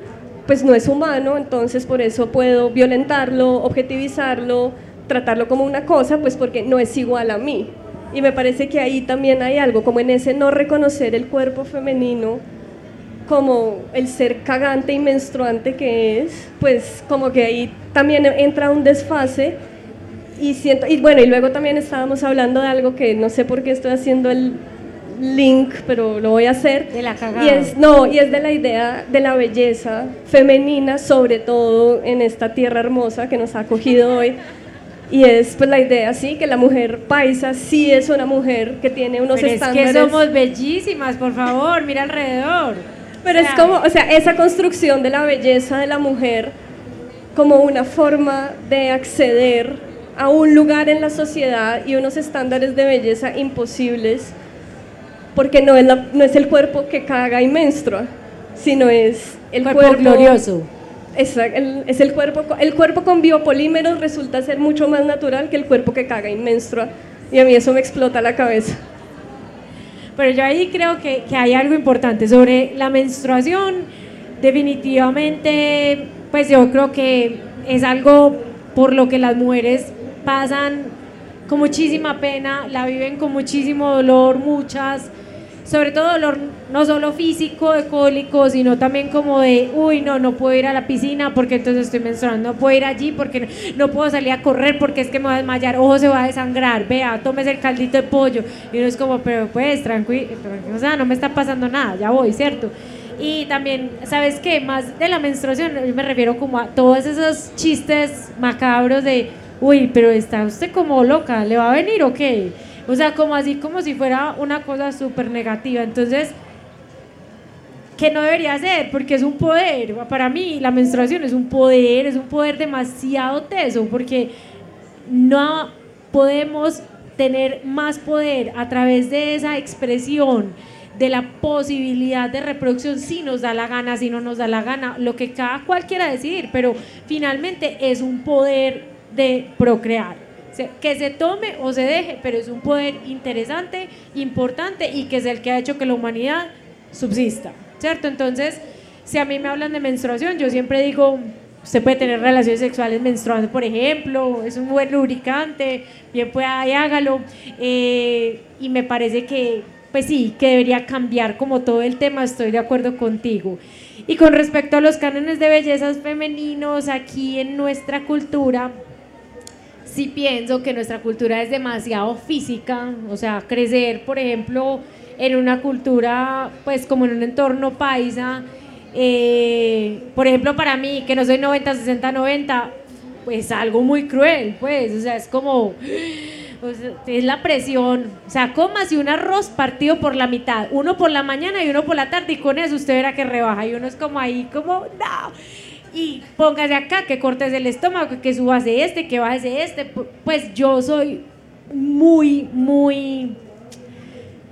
pues no es humano, entonces por eso puedo violentarlo, objetivizarlo, tratarlo como una cosa, pues porque no es igual a mí. Y me parece que ahí también hay algo, como en ese no reconocer el cuerpo femenino como el ser cagante y menstruante que es, pues como que ahí también entra un desfase y siento, y bueno, y luego también estábamos hablando de algo que no sé por qué estoy haciendo el link, pero lo voy a hacer. De la cagada. Y es, no, y es de la idea de la belleza femenina, sobre todo en esta tierra hermosa que nos ha acogido hoy. Y es pues la idea, sí, que la mujer paisa sí es una mujer que tiene unos Pero estándares. Es que somos bellísimas, por favor, mira alrededor. Pero es como, o sea, esa construcción de la belleza de la mujer como una forma de acceder a un lugar en la sociedad y unos estándares de belleza imposibles, porque no es, no es el cuerpo que caga y menstrua, sino es el cuerpo, glorioso. Es, el, es el cuerpo, el cuerpo con biopolímeros resulta ser mucho más natural que el cuerpo que caga y menstrua, y a mí eso me explota la cabeza. Pero yo ahí creo que, que hay algo importante sobre la menstruación. Definitivamente, pues yo creo que es algo por lo que las mujeres pasan con muchísima pena, la viven con muchísimo dolor, muchas, sobre todo dolor no solo físico, de cólico, sino también como de, uy, no, no puedo ir a la piscina porque entonces estoy menstruando, no puedo ir allí porque no, puedo salir a correr porque es que me va a desmayar, ojo, se va a desangrar, vea, tomes el caldito de pollo. Y uno es como, pero pues, tranquilo, o sea, no me está pasando nada, ya voy, ¿cierto? Y también, ¿sabes qué? Más de la menstruación, yo me refiero como a todos esos chistes macabros de uy, pero está usted como loca, ¿le va a venir o qué? O sea, como así, como si fuera una cosa súper negativa. Entonces, ¿qué no debería ser? Porque es un poder. Para mí, la menstruación es un poder, es un poder demasiado teso, porque no podemos tener más poder a través de esa expresión de la posibilidad de reproducción si nos da la gana, si no nos da la gana, lo que cada cual quiera decidir, pero finalmente es un poder de procrear. que se tome o se deje, pero es un poder interesante, importante y que es el que ha hecho que la humanidad subsista, ¿cierto? Entonces, si a mí me hablan de menstruación, yo siempre digo, usted puede tener relaciones sexuales menstruando, por ejemplo, es un buen lubricante, bien pueda y hágalo. Eh, y me parece que, pues sí, que debería cambiar como todo el tema, estoy de acuerdo contigo. Y con respecto a los cánones de bellezas femeninos, aquí en nuestra cultura, sí pienso que nuestra cultura es demasiado física, o sea, crecer, por ejemplo, en una cultura, pues como en un entorno paisa, eh, por ejemplo, para mí, que no soy 90, 60, 90, pues algo muy cruel, pues, o sea, es como, *gasps* es la presión, o sea, cómase un arroz partido por la mitad, uno por la mañana y uno por la tarde, y con eso usted verá que rebaja, y uno es como ahí, como, no, y póngase acá, que cortes el estómago, que subas de este, que bajes de este. Pues yo soy muy, muy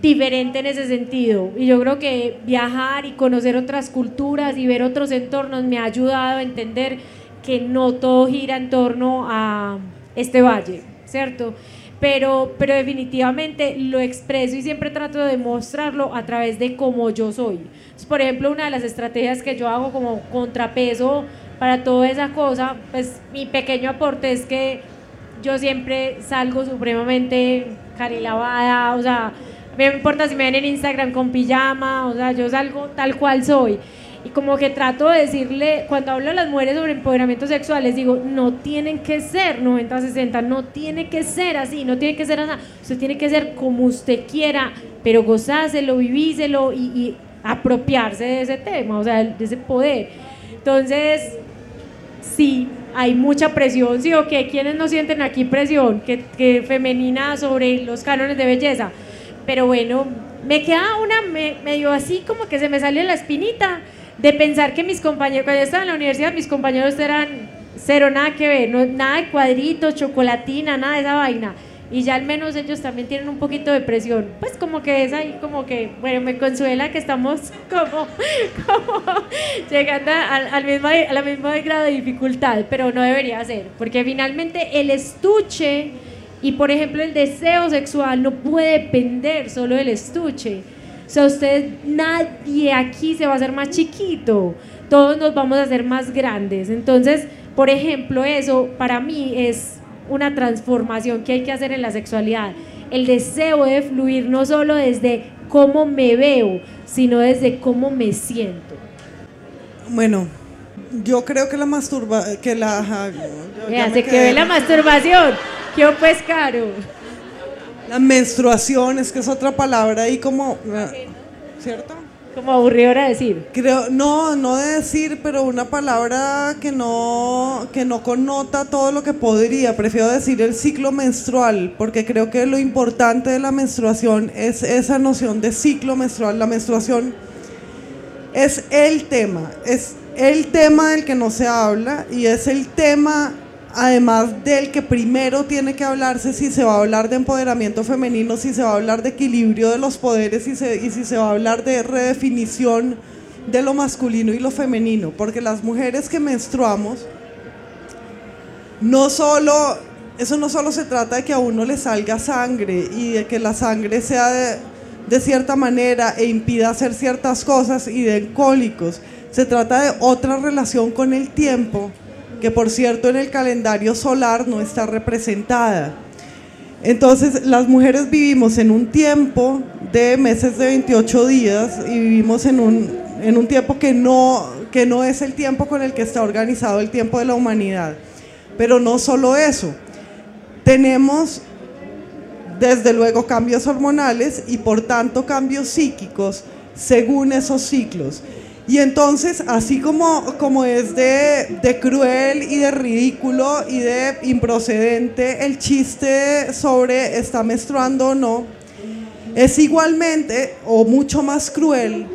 diferente en ese sentido. Y yo creo que viajar y conocer otras culturas y ver otros entornos me ha ayudado a entender que no todo gira en torno a este valle, ¿cierto? Pero, pero definitivamente lo expreso y siempre trato de mostrarlo a través de cómo yo soy por ejemplo, una de las estrategias que yo hago como contrapeso para toda esa cosa, pues mi pequeño aporte es que yo siempre salgo supremamente carilavada, o sea, me importa si me ven en Instagram con pijama, o sea, yo salgo tal cual soy. Y como que trato de decirle, cuando hablo a las mujeres sobre empoderamiento sexual, les digo, no tienen que ser 90-60, no tiene que ser así, no tiene que ser así, usted tiene que ser como usted quiera, pero gozáselo, vivíselo y, y apropiarse de ese tema, o sea, de ese poder. Entonces, sí, hay mucha presión, sí, o que quienes no sienten aquí presión, que, que, femenina sobre los cánones de belleza. Pero bueno, me queda una medio así como que se me sale la espinita de pensar que mis compañeros, cuando yo estaba en la universidad, mis compañeros eran cero, nada que ver, no, nada de cuadritos, chocolatina, nada de esa vaina. Y ya al menos ellos también tienen un poquito de presión. Pues como que es ahí, como que, bueno, me consuela que estamos *laughs* como, como llegando al, mismo, a la misma grado de dificultad, pero no debería ser, porque finalmente el estuche y por ejemplo el deseo sexual no puede depender solo del estuche. O sea, usted, nadie aquí se va a hacer más chiquito, todos nos vamos a hacer más grandes. Entonces, por ejemplo, eso para mí es una transformación que hay que hacer en la sexualidad. El deseo de fluir no solo desde cómo me veo, sino desde cómo me siento. Bueno, yo creo que la masturba que la se que ve la masturbación. ¿Qué pues caro? La menstruación es que es otra palabra ahí como ¿cierto? Como aburridora decir. Creo, no, no de decir, pero una palabra que no, que no connota todo lo que podría. Prefiero decir el ciclo menstrual, porque creo que lo importante de la menstruación es esa noción de ciclo menstrual. La menstruación es el tema, es el tema del que no se habla y es el tema además del que primero tiene que hablarse si se va a hablar de empoderamiento femenino, si se va a hablar de equilibrio de los poderes y, si se va a hablar de redefinición de lo masculino y lo femenino, porque las mujeres que menstruamos, no solo, eso no solo se trata de que a uno le salga sangre y de que la sangre sea de, de cierta manera e impida hacer ciertas cosas y de cólicos, se trata de otra relación con el tiempo que por cierto en el calendario solar no está representada. Entonces las mujeres vivimos en un tiempo de meses de 28 días y vivimos en un, en un tiempo que no, que no es el tiempo con el que está organizado el tiempo de la humanidad. Pero no solo eso, tenemos desde luego cambios hormonales y por tanto cambios psíquicos según esos ciclos. Y entonces, así como, como es de, de, cruel y de ridículo y de improcedente el chiste sobre está menstruando o no, es igualmente o mucho más cruel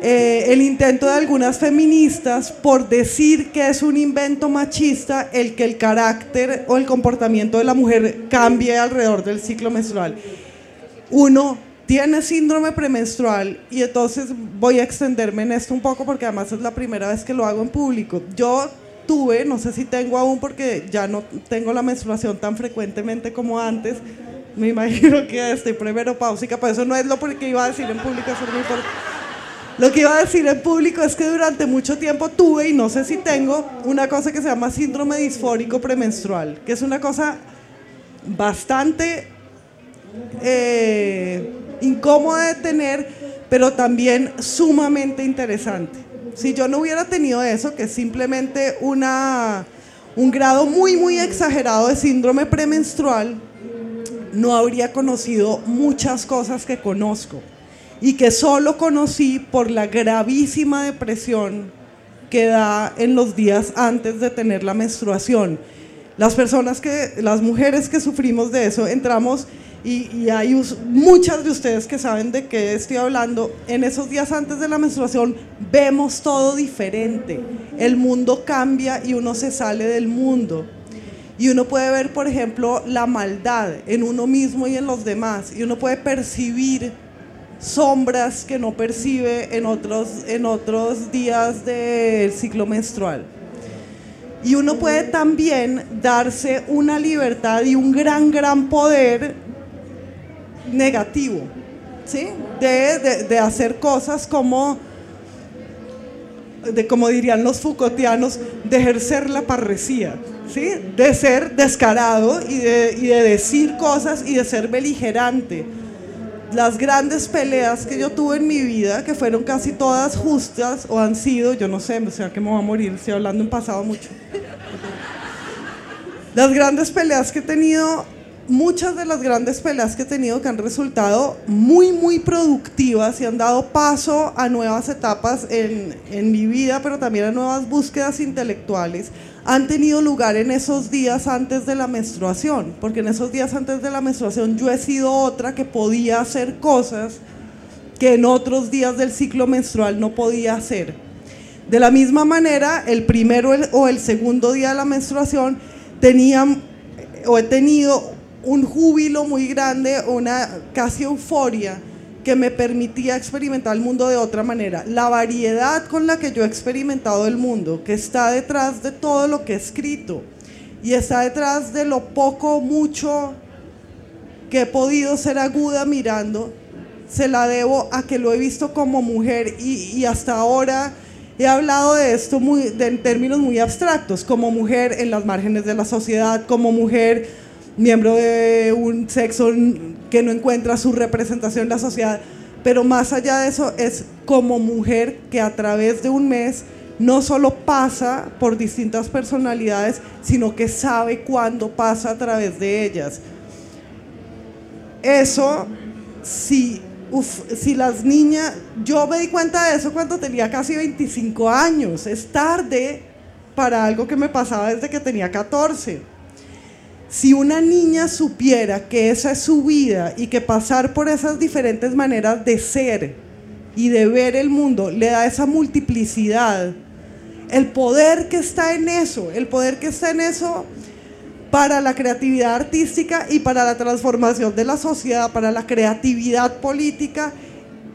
eh, el intento de algunas feministas por decir que es un invento machista el que el carácter o el comportamiento de la mujer cambie alrededor del ciclo menstrual. Uno tiene síndrome premenstrual y entonces voy a extenderme en esto un poco porque además es la primera vez que lo hago en público. Yo tuve, no sé si tengo aún porque ya no tengo la menstruación tan frecuentemente como antes, me imagino que estoy premenopáusica, pero eso no es lo que iba a decir en público, eso no Lo que iba a decir en público es que durante mucho tiempo tuve, y no sé si tengo, una cosa que se llama síndrome disfórico premenstrual, que es una cosa bastante eh, incómoda de tener, pero también sumamente interesante. Si yo no hubiera tenido eso, que es simplemente una, un grado muy, muy exagerado de síndrome premenstrual, no habría conocido muchas cosas que conozco y que solo conocí por la gravísima depresión que da en los días antes de tener la menstruación. Las personas que, las mujeres que sufrimos de eso, entramos y, hay muchas de ustedes que saben de qué estoy hablando, en esos días antes de la menstruación vemos todo diferente, el mundo cambia y uno se sale del mundo. Y uno puede ver, por ejemplo, la maldad en uno mismo y en los demás. Y uno puede percibir sombras que no percibe en otros, en otros días del ciclo menstrual. Y uno puede también darse una libertad y un gran, gran poder negativo, ¿sí? De, hacer cosas como, de, como dirían los Foucaultianos, de ejercer la parresía, ¿sí? De ser descarado y de, y de decir cosas y de ser beligerante. Las grandes peleas que yo tuve en mi vida, que fueron casi todas justas o han sido, yo no sé, o sea que me voy a morir, estoy hablando en pasado mucho. Las grandes peleas que he tenido muchas de las grandes peleas que he tenido que han resultado muy, muy productivas y han dado paso a nuevas etapas en, en, mi vida, pero también a nuevas búsquedas intelectuales, han tenido lugar en esos días antes de la menstruación, porque en esos días antes de la menstruación yo he sido otra que podía hacer cosas que en otros días del ciclo menstrual no podía hacer. De la misma manera, el primero o el segundo día de la menstruación tenían o he tenido un júbilo muy grande, una casi euforia que me permitía experimentar el mundo de otra manera. La variedad con la que yo he experimentado el mundo, que está detrás de todo lo que he escrito y está detrás de lo poco mucho que he podido ser aguda mirando, se la debo a que lo he visto como mujer y, hasta ahora he hablado de esto muy, en términos muy abstractos, como mujer en las márgenes de la sociedad, como mujer miembro de un sexo que no encuentra su representación en la sociedad, pero más allá de eso es como mujer que a través de un mes no solo pasa por distintas personalidades, sino que sabe cuándo pasa a través de ellas. Eso, si, si las niñas, yo me di cuenta de eso cuando tenía casi 25 años, es tarde para algo que me pasaba desde que tenía 14 si una niña supiera que esa es su vida y que pasar por esas diferentes maneras de ser y de ver el mundo le da esa multiplicidad, el poder que está en eso, el poder que está en eso para la creatividad artística y para la transformación de la sociedad, para la creatividad política,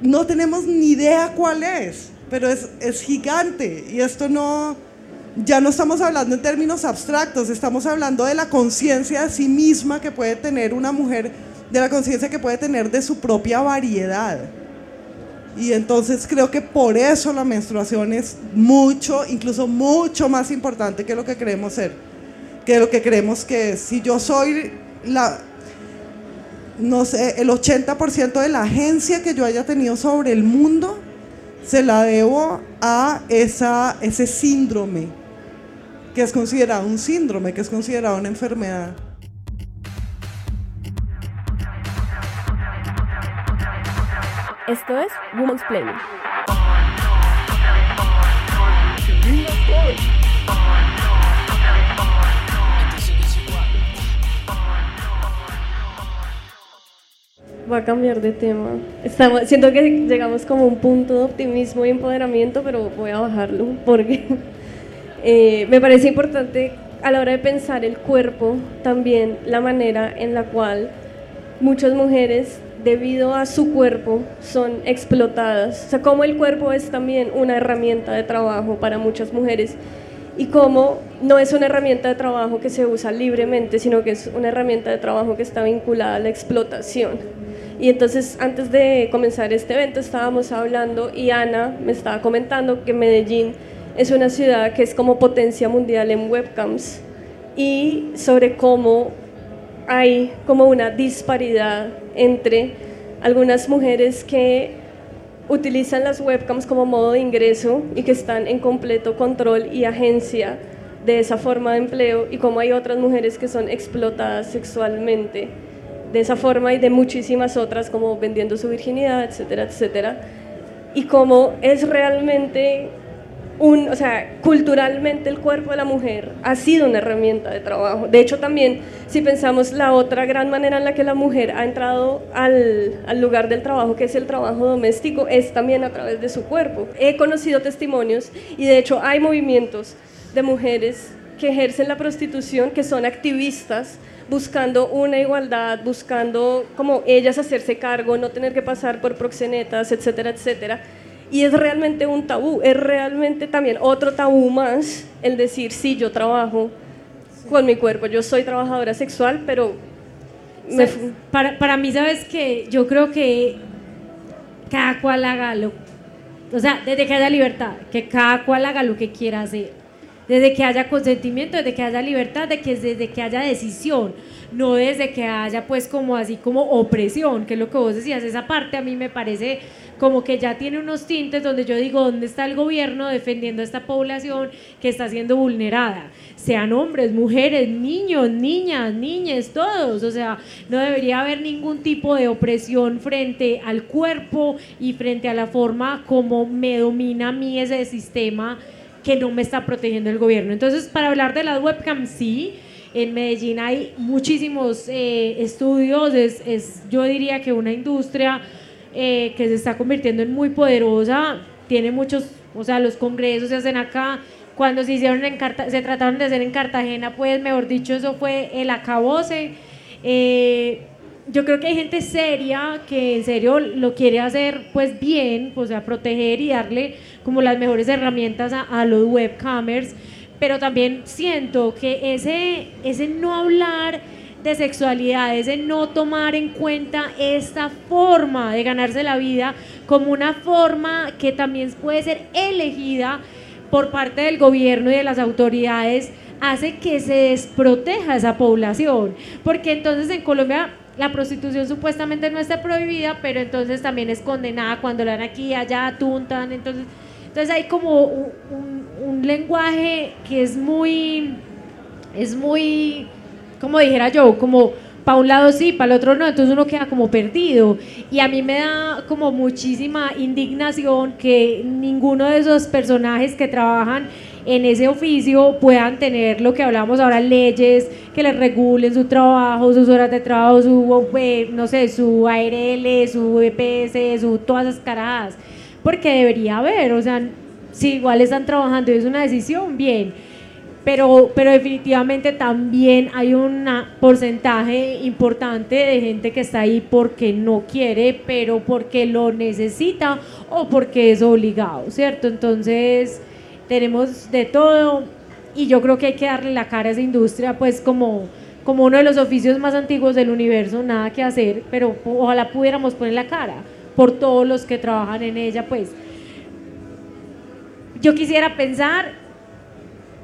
no tenemos ni idea cuál es, pero es, es gigante y esto no ya no estamos hablando en términos abstractos, estamos hablando de la conciencia de sí misma que puede tener una mujer, de la conciencia que puede tener de su propia variedad. Y entonces creo que por eso la menstruación es mucho, incluso mucho más importante que lo que creemos ser, que lo que creemos que es. Si yo soy la, no sé, el 80% de la agencia que yo haya tenido sobre el mundo, se la debo a esa, ese síndrome que es considerado un síndrome, que es considerado una enfermedad. Esto es Women's Planning. Voy a cambiar de tema. Estamos, siento que llegamos como a un punto de optimismo y empoderamiento, pero voy a bajarlo porque eh, me parece importante a la hora de pensar el cuerpo, también la manera en la cual muchas mujeres, debido a su cuerpo, son explotadas. O sea, cómo el cuerpo es también una herramienta de trabajo para muchas mujeres y cómo no es una herramienta de trabajo que se usa libremente, sino que es una herramienta de trabajo que está vinculada a la explotación. Y entonces antes de comenzar este evento estábamos hablando y Ana me estaba comentando que Medellín es una ciudad que es como potencia mundial en webcams y sobre cómo hay como una disparidad entre algunas mujeres que utilizan las webcams como modo de ingreso y que están en completo control y agencia de esa forma de empleo y cómo hay otras mujeres que son explotadas sexualmente de esa forma y de muchísimas otras como vendiendo su virginidad, etcétera, etcétera. Y cómo es realmente o sea, culturalmente el cuerpo de la mujer ha sido una herramienta de trabajo. De hecho, también si pensamos la otra gran manera en la que la mujer ha entrado al, al, lugar del trabajo, que es el trabajo doméstico, es también a través de su cuerpo. He conocido testimonios y de hecho hay movimientos de mujeres que ejercen la prostitución, que son activistas buscando una igualdad, buscando como ellas hacerse cargo, no tener que pasar por proxenetas, etcétera, etcétera y es realmente un tabú, es realmente también otro tabú más el decir, sí, yo trabajo con mi cuerpo, yo soy trabajadora sexual, pero... para, para mí, ¿sabes que Yo creo que cada cual haga lo... O sea, desde que haya libertad, que cada cual haga lo que quiera hacer. Desde que haya consentimiento, desde que haya libertad, de que, desde que haya decisión, no desde que haya pues como así como opresión, que es lo que vos decías, esa parte a mí me parece como que ya tiene unos tintes donde yo digo, ¿dónde está el gobierno defendiendo a esta población que está siendo vulnerada? Sean hombres, mujeres, niños, niñas, niñas, todos. O sea, no debería haber ningún tipo de opresión frente al cuerpo y frente a la forma como me domina a mí ese sistema que no me está protegiendo el gobierno. Entonces, para hablar de las webcams, sí. En Medellín hay muchísimos eh, estudios, es, es, yo diría que una industria eh, que se está convirtiendo en muy poderosa, tiene muchos, o sea, los congresos se hacen acá, cuando se hicieron en se trataron de hacer en Cartagena, pues mejor dicho, eso fue el acabose. Eh, yo creo que hay gente seria que en serio lo quiere hacer pues bien, o sea, proteger y darle como las mejores herramientas a, a los webcamers, pero también siento que ese, ese no hablar de sexualidad, ese no tomar en cuenta esta forma de ganarse la vida como una forma que también puede ser elegida por parte del gobierno y de las autoridades, hace que se desproteja esa población. Porque entonces en Colombia la prostitución supuestamente no está prohibida, pero entonces también es condenada cuando la dan aquí, allá, tuntan, entonces, entonces hay como un, lenguaje que es muy, es muy, como dijera yo, como para un lado sí, para el otro no, entonces uno queda como perdido. Y a mí me da como muchísima indignación que ninguno de esos personajes que trabajan en ese oficio puedan tener lo que hablamos ahora, leyes que les regulen su trabajo, sus horas de trabajo, su, eh, no sé, su ARL, su EPS, su, todas esas caradas. Porque debería haber, o sea, si igual están trabajando y es una decisión, bien. Pero, pero definitivamente también hay un porcentaje importante de gente que está ahí porque no quiere, pero porque lo necesita o porque es obligado, ¿cierto? Entonces, tenemos de todo y yo creo que hay que darle la cara a esa industria, pues como, como uno de los oficios más antiguos del universo, nada que hacer, pero ojalá pudiéramos poner la cara por todos los que trabajan en ella, pues. Yo quisiera pensar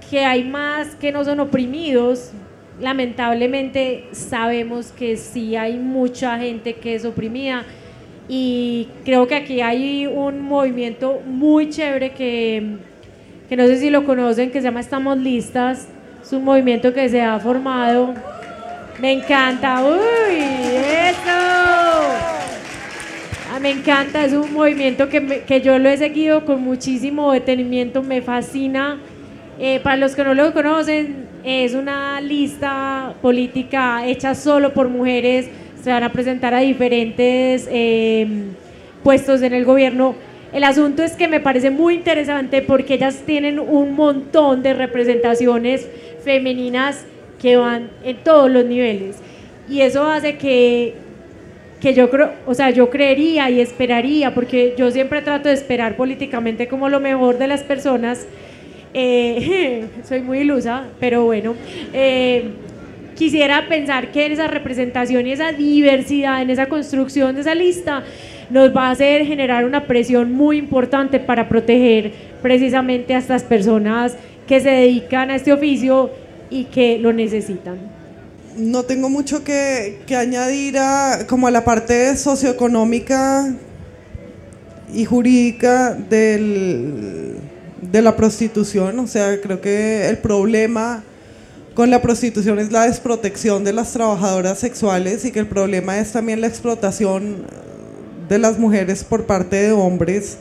que hay más que no son oprimidos. Lamentablemente sabemos que sí hay mucha gente que es oprimida y creo que aquí hay un movimiento muy chévere que que no sé si lo conocen, que se llama Estamos Listas. Es un movimiento que se ha formado. Me encanta. ¡Uy! ¡Eso! Me encanta, es un movimiento que, que, yo lo he seguido con muchísimo detenimiento, me fascina. Eh, para los que no lo conocen, es una lista política hecha solo por mujeres. Se van a presentar a diferentes eh, puestos en el gobierno el asunto es que me parece muy interesante porque ellas tienen un montón de representaciones femeninas que van en todos los niveles. Y eso hace que, que yo creo, o sea, yo creería y esperaría, porque yo siempre trato de esperar políticamente como lo mejor de las personas. Eh, *laughs* soy muy ilusa, pero bueno. Eh, quisiera pensar que esa representación y esa diversidad, en esa construcción de esa lista, nos va a hacer generar una presión muy importante para proteger precisamente a estas personas que se dedican a este oficio y que lo necesitan. No tengo mucho que, añadir a, como a la parte socioeconómica y jurídica del, de la prostitución. O sea, creo que el problema con la prostitución es la desprotección de las trabajadoras sexuales y que el problema es también la explotación de las mujeres por parte de hombres.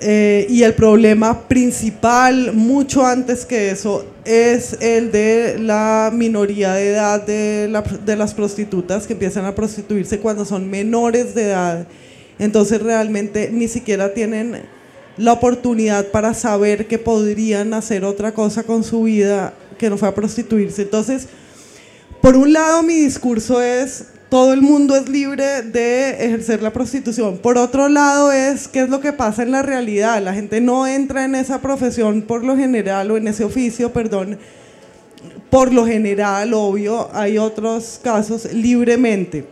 Eh, y el problema principal, mucho antes que eso, es el de la minoría de edad de, de las prostitutas que empiezan a prostituirse cuando son menores de edad. Entonces realmente ni siquiera tienen la oportunidad para saber que podrían hacer otra cosa con su vida que no fue a prostituirse. Entonces, por un lado mi discurso es todo el mundo es libre de ejercer la prostitución. Por otro lado es qué es lo que pasa en la realidad. La gente no entra en esa profesión por lo general o en ese oficio, perdón, por lo general, obvio, hay otros casos libremente.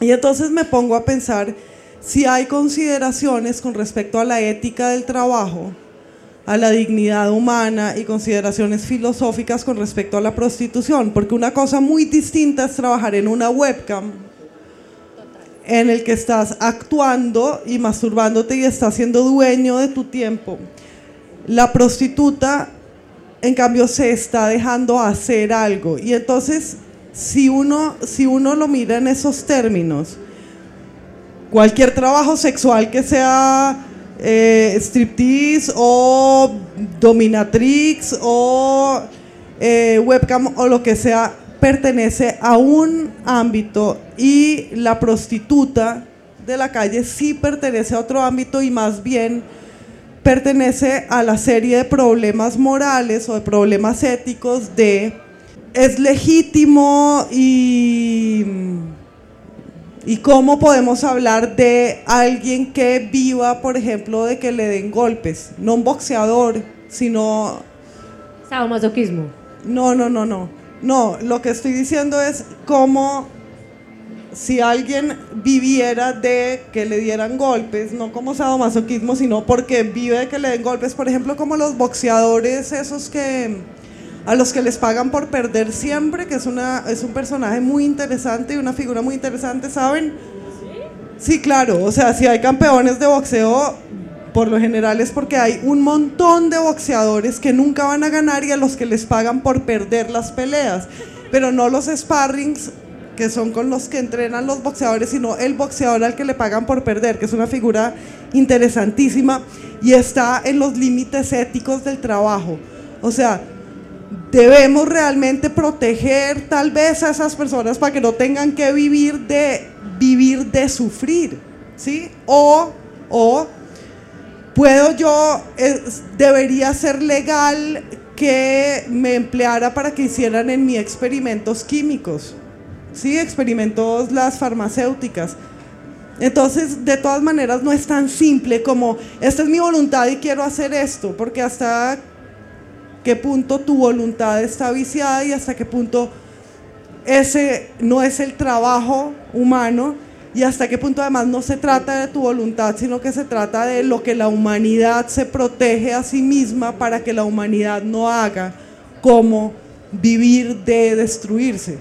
Y entonces me pongo a pensar si hay consideraciones con respecto a la ética del trabajo, a la dignidad humana y consideraciones filosóficas con respecto a la prostitución, porque una cosa muy distinta es trabajar en una webcam en el que estás actuando y masturbándote y estás siendo dueño de tu tiempo. La prostituta, en cambio, se está dejando hacer algo. Y entonces, si uno, si uno lo mira en esos términos, cualquier trabajo sexual que sea eh, striptease o dominatrix o eh, webcam o lo que sea, pertenece a un ámbito y la prostituta de la calle sí pertenece a otro ámbito y más bien pertenece a la serie de problemas morales o de problemas éticos de es legítimo y, y cómo podemos hablar de alguien que viva, por ejemplo, de que le den golpes, no un boxeador, sino... Sadomasoquismo. No, no, no, no. No, lo que estoy diciendo es cómo si alguien viviera de que le dieran golpes, no como sadomasoquismo, sino porque vive de que le den golpes, por ejemplo, como los boxeadores esos que a los que les pagan por perder siempre, que es una es un personaje muy interesante y una figura muy interesante, ¿saben? Sí, claro, o sea, si hay campeones de boxeo, por lo general es porque hay un montón de boxeadores que nunca van a ganar y a los que les pagan por perder las peleas, pero no los sparrings que son con los que entrenan los boxeadores, sino el boxeador al que le pagan por perder, que es una figura interesantísima y está en los límites éticos del trabajo. O sea, debemos realmente proteger tal vez a esas personas para que no tengan que vivir de vivir de sufrir, ¿sí? O o puedo yo debería ser legal que me empleara para que hicieran en mí experimentos químicos. ¿sí? experimentos las farmacéuticas. Entonces, de todas maneras, no es tan simple como, esta es mi voluntad y quiero hacer esto, porque hasta qué punto tu voluntad está viciada y hasta qué punto ese no es el trabajo humano y hasta qué punto además no se trata de tu voluntad, sino que se trata de lo que la humanidad se protege a sí misma para que la humanidad no haga como vivir de destruirse.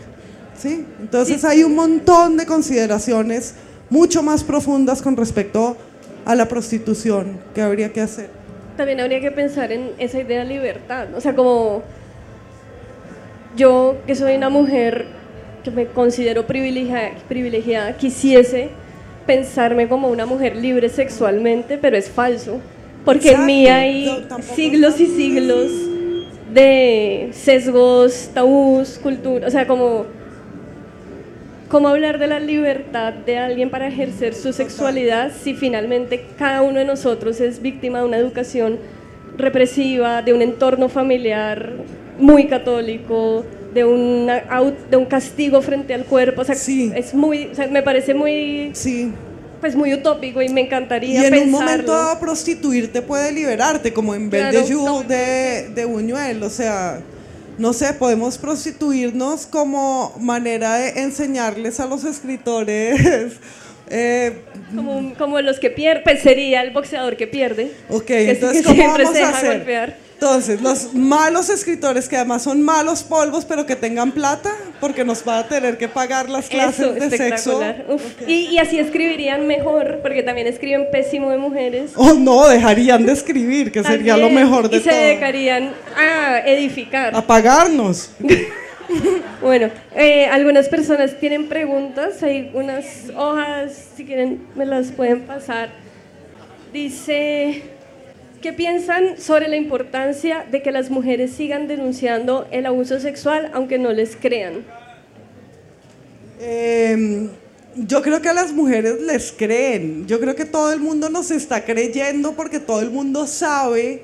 ¿sí? Entonces hay un montón de consideraciones mucho más profundas con respecto a la prostitución que habría que hacer. También habría que pensar en esa idea de libertad, o sea, como yo que soy una mujer que me considero privilegiada, privilegiada quisiese pensarme como una mujer libre sexualmente, pero es falso, porque en mí hay siglos y siglos de sesgos, tabús, cultura, o sea, como ¿Cómo hablar de la libertad de alguien para ejercer su sexualidad si finalmente cada uno de nosotros es víctima de una educación represiva, de un entorno familiar muy católico, de, una, de un castigo frente al cuerpo? O sea, es muy, me parece muy... Sí. Pues muy utópico y me encantaría Y en un momento prostituirte puede liberarte, como en vez de de, de Buñuel, o sea no sé, podemos prostituirnos como manera de enseñarles a los escritores. *laughs* Eh, como, los que pierden, pues sería el boxeador que pierde. Ok, entonces, ¿cómo vamos a hacer? Entonces, los malos escritores que además son malos polvos, pero que tengan plata, porque nos va a tener que pagar las clases de sexo. Y, y, así escribirían mejor, porque también escriben pésimo de mujeres. Oh, no, dejarían de escribir, que sería lo mejor de todo. Y se dedicarían a edificar. A pagarnos. *laughs* bueno, eh, algunas personas tienen preguntas, hay unas hojas, si quieren me las pueden pasar. Dice... ¿Qué piensan sobre la importancia de que las mujeres sigan denunciando el abuso sexual aunque no les crean? Em, yo creo que a las mujeres les creen. Yo creo que todo el mundo nos está creyendo porque todo el mundo sabe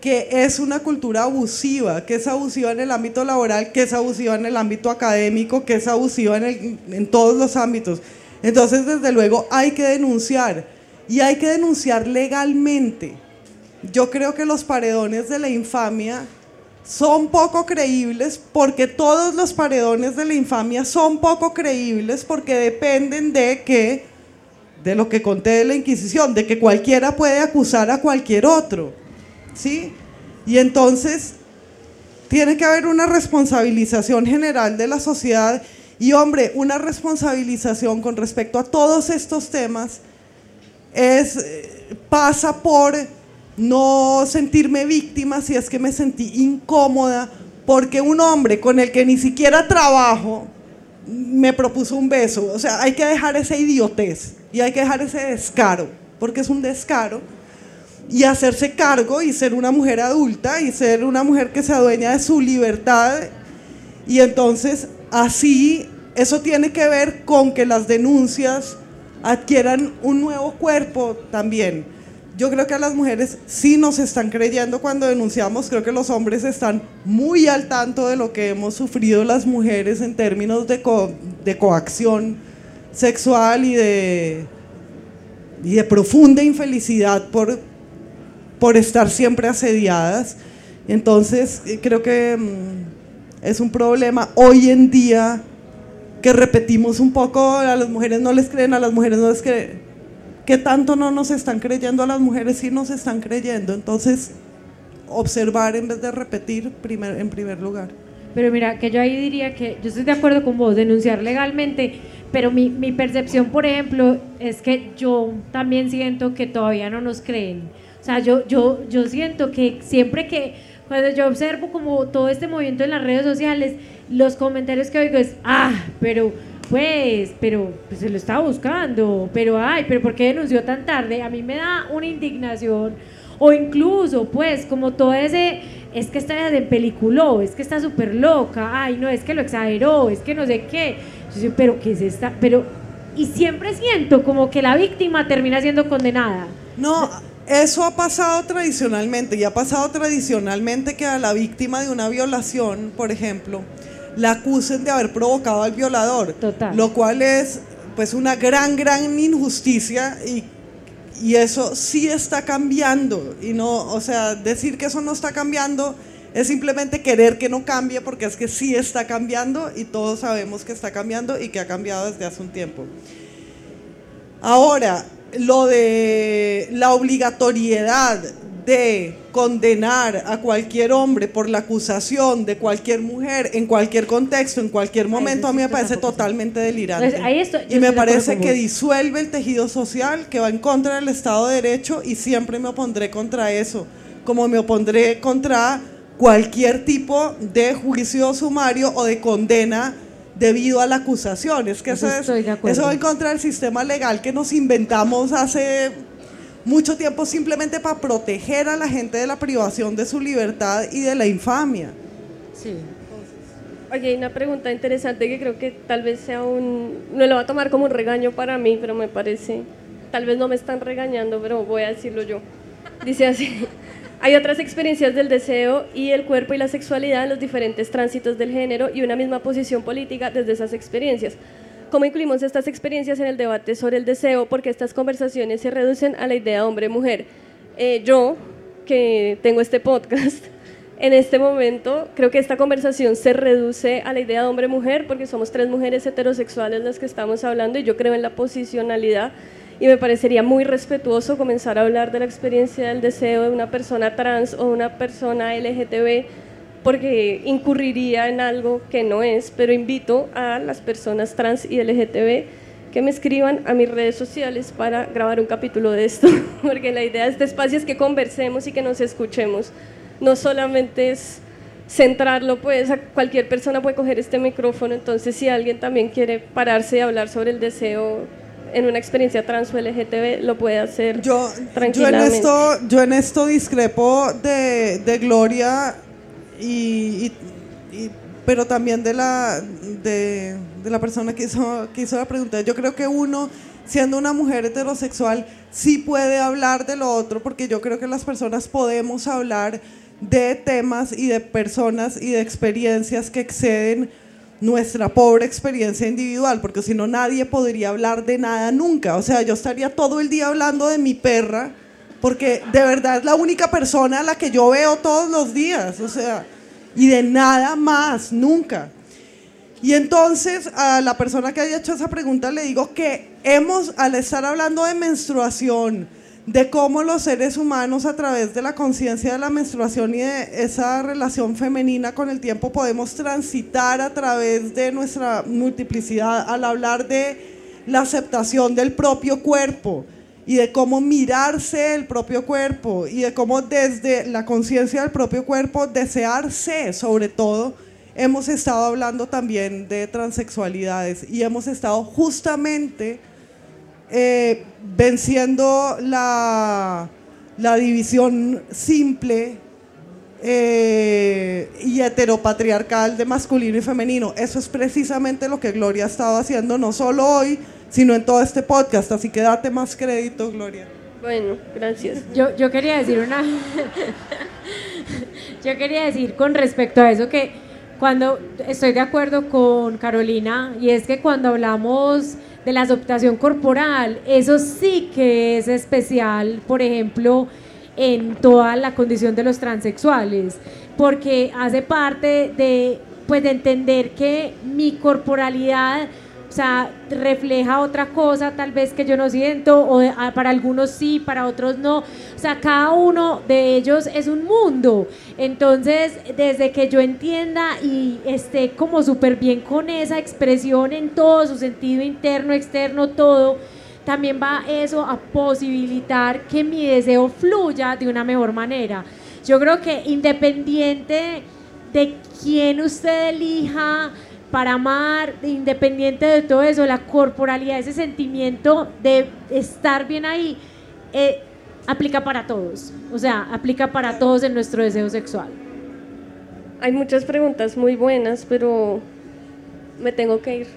que es una cultura abusiva, que es abusiva en el ámbito laboral, que es abusiva en el ámbito académico, que es abusiva en, en todos los ámbitos. Entonces, desde luego, hay que denunciar y hay que denunciar legalmente yo creo que los paredones de la infamia son poco creíbles porque todos los paredones de la infamia son poco creíbles porque dependen de que, de lo que conté de la Inquisición, de que cualquiera puede acusar a cualquier otro. ¿Sí? Y entonces tiene que haber una responsabilización general de la sociedad y hombre, una responsabilización con respecto a todos estos temas es, eh, pasa por no sentirme víctima si es que me sentí incómoda porque un hombre con el que ni siquiera trabajo me propuso un beso. O sea, hay que dejar esa idiotez y hay que dejar ese descaro, porque es un descaro, y hacerse cargo y ser una mujer adulta y ser una mujer que se adueña de su libertad. Y entonces, así, eso tiene que ver con que las denuncias adquieran un nuevo cuerpo también yo creo que a las mujeres sí nos están creyendo cuando denunciamos, creo que los hombres están muy al tanto de lo que hemos sufrido las mujeres en términos de, de coacción sexual y de, y de profunda infelicidad por, por estar siempre asediadas. Entonces, eh, creo que mm, es un problema hoy en día que repetimos un poco, a las mujeres no les creen, a las mujeres no les creen. ¿Qué tanto no nos están creyendo a las mujeres? Sí nos están creyendo. Entonces, observar en vez de repetir primer, en primer lugar. Pero mira, que yo ahí diría que yo estoy de acuerdo con vos, denunciar legalmente, pero mi, mi percepción, por ejemplo, es que yo también siento que todavía no nos creen. O sea, yo, yo, yo siento que siempre que, cuando yo observo como todo este movimiento en las redes sociales, los comentarios que oigo es, ah, pero pues, pero pues, se lo estaba buscando, pero ay, pero ¿por qué denunció tan tarde? A mí me da una indignación, o incluso, pues, como todo ese, es que está de peliculó, es que está súper loca, ay, no, es que lo exageró, es que no sé qué. Yo pero ¿qué es esta? Pero, y siempre siento como que la víctima termina siendo condenada. No, eso ha pasado tradicionalmente, y ha pasado tradicionalmente que a la víctima de una violación, por ejemplo, la acusen de haber provocado al violador. Lo cual es pues una gran, gran injusticia y, y eso sí está cambiando. Y no, o sea, decir que eso no está cambiando es simplemente querer que no cambie porque es que sí está cambiando y todos sabemos que está cambiando y que ha cambiado desde hace un tiempo. Ahora, lo de la obligatoriedad de condenar a cualquier hombre por la acusación de cualquier mujer en cualquier contexto, en cualquier momento, a mí me parece totalmente delirante. y me parece que disuelve el tejido social, que va en contra del Estado de Derecho y siempre me opondré contra eso, como me opondré contra cualquier tipo de juicio sumario o de condena debido a la acusación. Es que eso, eso va en contra del sistema legal que nos inventamos hace mucho tiempo simplemente para proteger a la gente de la privación de su libertad y de la infamia. Sí. Oye, hay una pregunta interesante que creo que tal vez sea un... No lo va a tomar como un regaño para mí, pero me parece... Tal vez no me están regañando, pero voy a decirlo yo. Dice así, *laughs* hay otras experiencias del deseo y el cuerpo y la sexualidad en los diferentes tránsitos del género y una misma posición política desde esas experiencias. ¿Cómo incluimos estas experiencias en el debate sobre el deseo? Porque estas conversaciones se reducen a la idea hombre-mujer. Eh, yo, que tengo este podcast, *laughs* en este momento creo que esta conversación se reduce a la idea de hombre-mujer porque somos tres mujeres heterosexuales las que estamos hablando y yo creo en la posicionalidad y me parecería muy respetuoso comenzar a hablar de la experiencia del deseo de una persona trans o una persona LGTB porque incurriría en algo que no es, pero invito a las personas trans y LGTB que me escriban a mis redes sociales para grabar un capítulo de esto, *laughs* porque la idea de este espacio es que conversemos y que nos escuchemos. No solamente es centrarlo, pues a cualquier persona puede coger este micrófono, entonces si alguien también quiere pararse y hablar sobre el deseo en una experiencia trans o LGTB lo puede hacer yo, tranquilamente. Yo en esto, yo en esto discrepo de, de Gloria y, pero también de la, de, la persona que hizo, que hizo la pregunta. Yo creo que uno, siendo una mujer heterosexual, sí puede hablar de lo otro, porque yo creo que las personas podemos hablar de temas y de personas y de experiencias que exceden nuestra pobre experiencia individual, porque si no nadie podría hablar de nada nunca. O sea, yo estaría todo el día hablando de mi perra porque de verdad es la única persona a la que yo veo todos los días, o sea, y de nada más, nunca. Y entonces a la persona que haya hecho esa pregunta le digo que hemos, al estar hablando de menstruación, de cómo los seres humanos a través de la conciencia de la menstruación y de esa relación femenina con el tiempo podemos transitar a través de nuestra multiplicidad al hablar de la aceptación del propio cuerpo, y de cómo mirarse el propio cuerpo y de cómo desde la conciencia del propio cuerpo desearse sobre todo. Hemos estado hablando también de transexualidades y hemos estado justamente eh, venciendo la, la, división simple eh, y heteropatriarcal de masculino y femenino. Eso es precisamente lo que Gloria ha estado haciendo, no solo hoy, sino en todo este podcast. Así que date más crédito, Gloria. Bueno, gracias. Yo, yo quería decir una... yo quería decir con respecto a eso que cuando estoy de acuerdo con Carolina y es que cuando hablamos de la aceptación corporal, eso sí que es especial, por ejemplo, en toda la condición de los transexuales, porque hace parte de, pues, de entender que mi corporalidad o sea, refleja otra cosa tal vez que yo no siento, o ah, para algunos sí, para otros no. O sea, cada uno de ellos es un mundo. Entonces, desde que yo entienda y esté como súper bien con esa expresión en todo su sentido interno, externo, todo, también va eso a posibilitar que mi deseo fluya de una mejor manera. Yo creo que independiente de quién usted elija, para amar, independiente de todo eso, la corporalidad, ese sentimiento de estar bien ahí, eh, aplica para todos. O sea, aplica para todos en nuestro deseo sexual. Hay muchas preguntas muy buenas, pero me tengo que ir.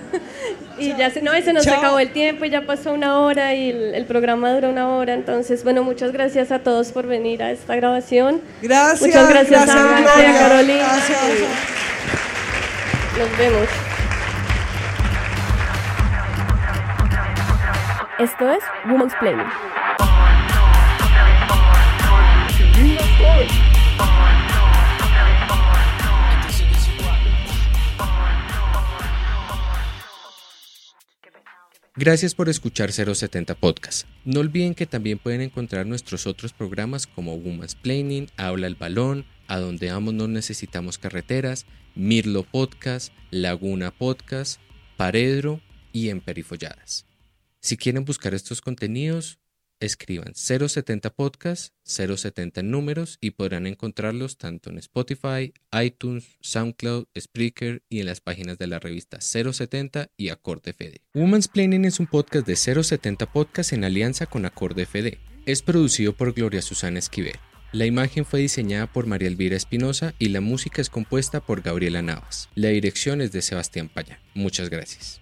*laughs* y ya se, no, se nos acabó el tiempo, y ya pasó una hora y el, programa dura una hora. Entonces, bueno, muchas gracias a todos por venir a esta grabación. Gracias. Muchas gracias, a, Carolina. Gracias. Nos vemos. Esto es Woman's Planning. Gracias por escuchar 070 Podcast. No olviden que también pueden encontrar nuestros otros programas como Woman's Planning, Habla el Balón, A donde vamos no necesitamos carreteras, Mirlo Podcast, Laguna Podcast, Paredro y Emperifolladas. Si quieren buscar estos contenidos, escriban 070 Podcast, 070 números y podrán encontrarlos tanto en Spotify, iTunes, SoundCloud, Spreaker y en las páginas de la revista 070 y Acorde FD. Woman's Planning es un podcast de 070 Podcast en alianza con Acorde FD. Es producido por Gloria Susana Esquivel. La imagen fue diseñada por María Elvira Espinosa y la música es compuesta por Gabriela Navas. La dirección es de Sebastián Paya. Muchas gracias.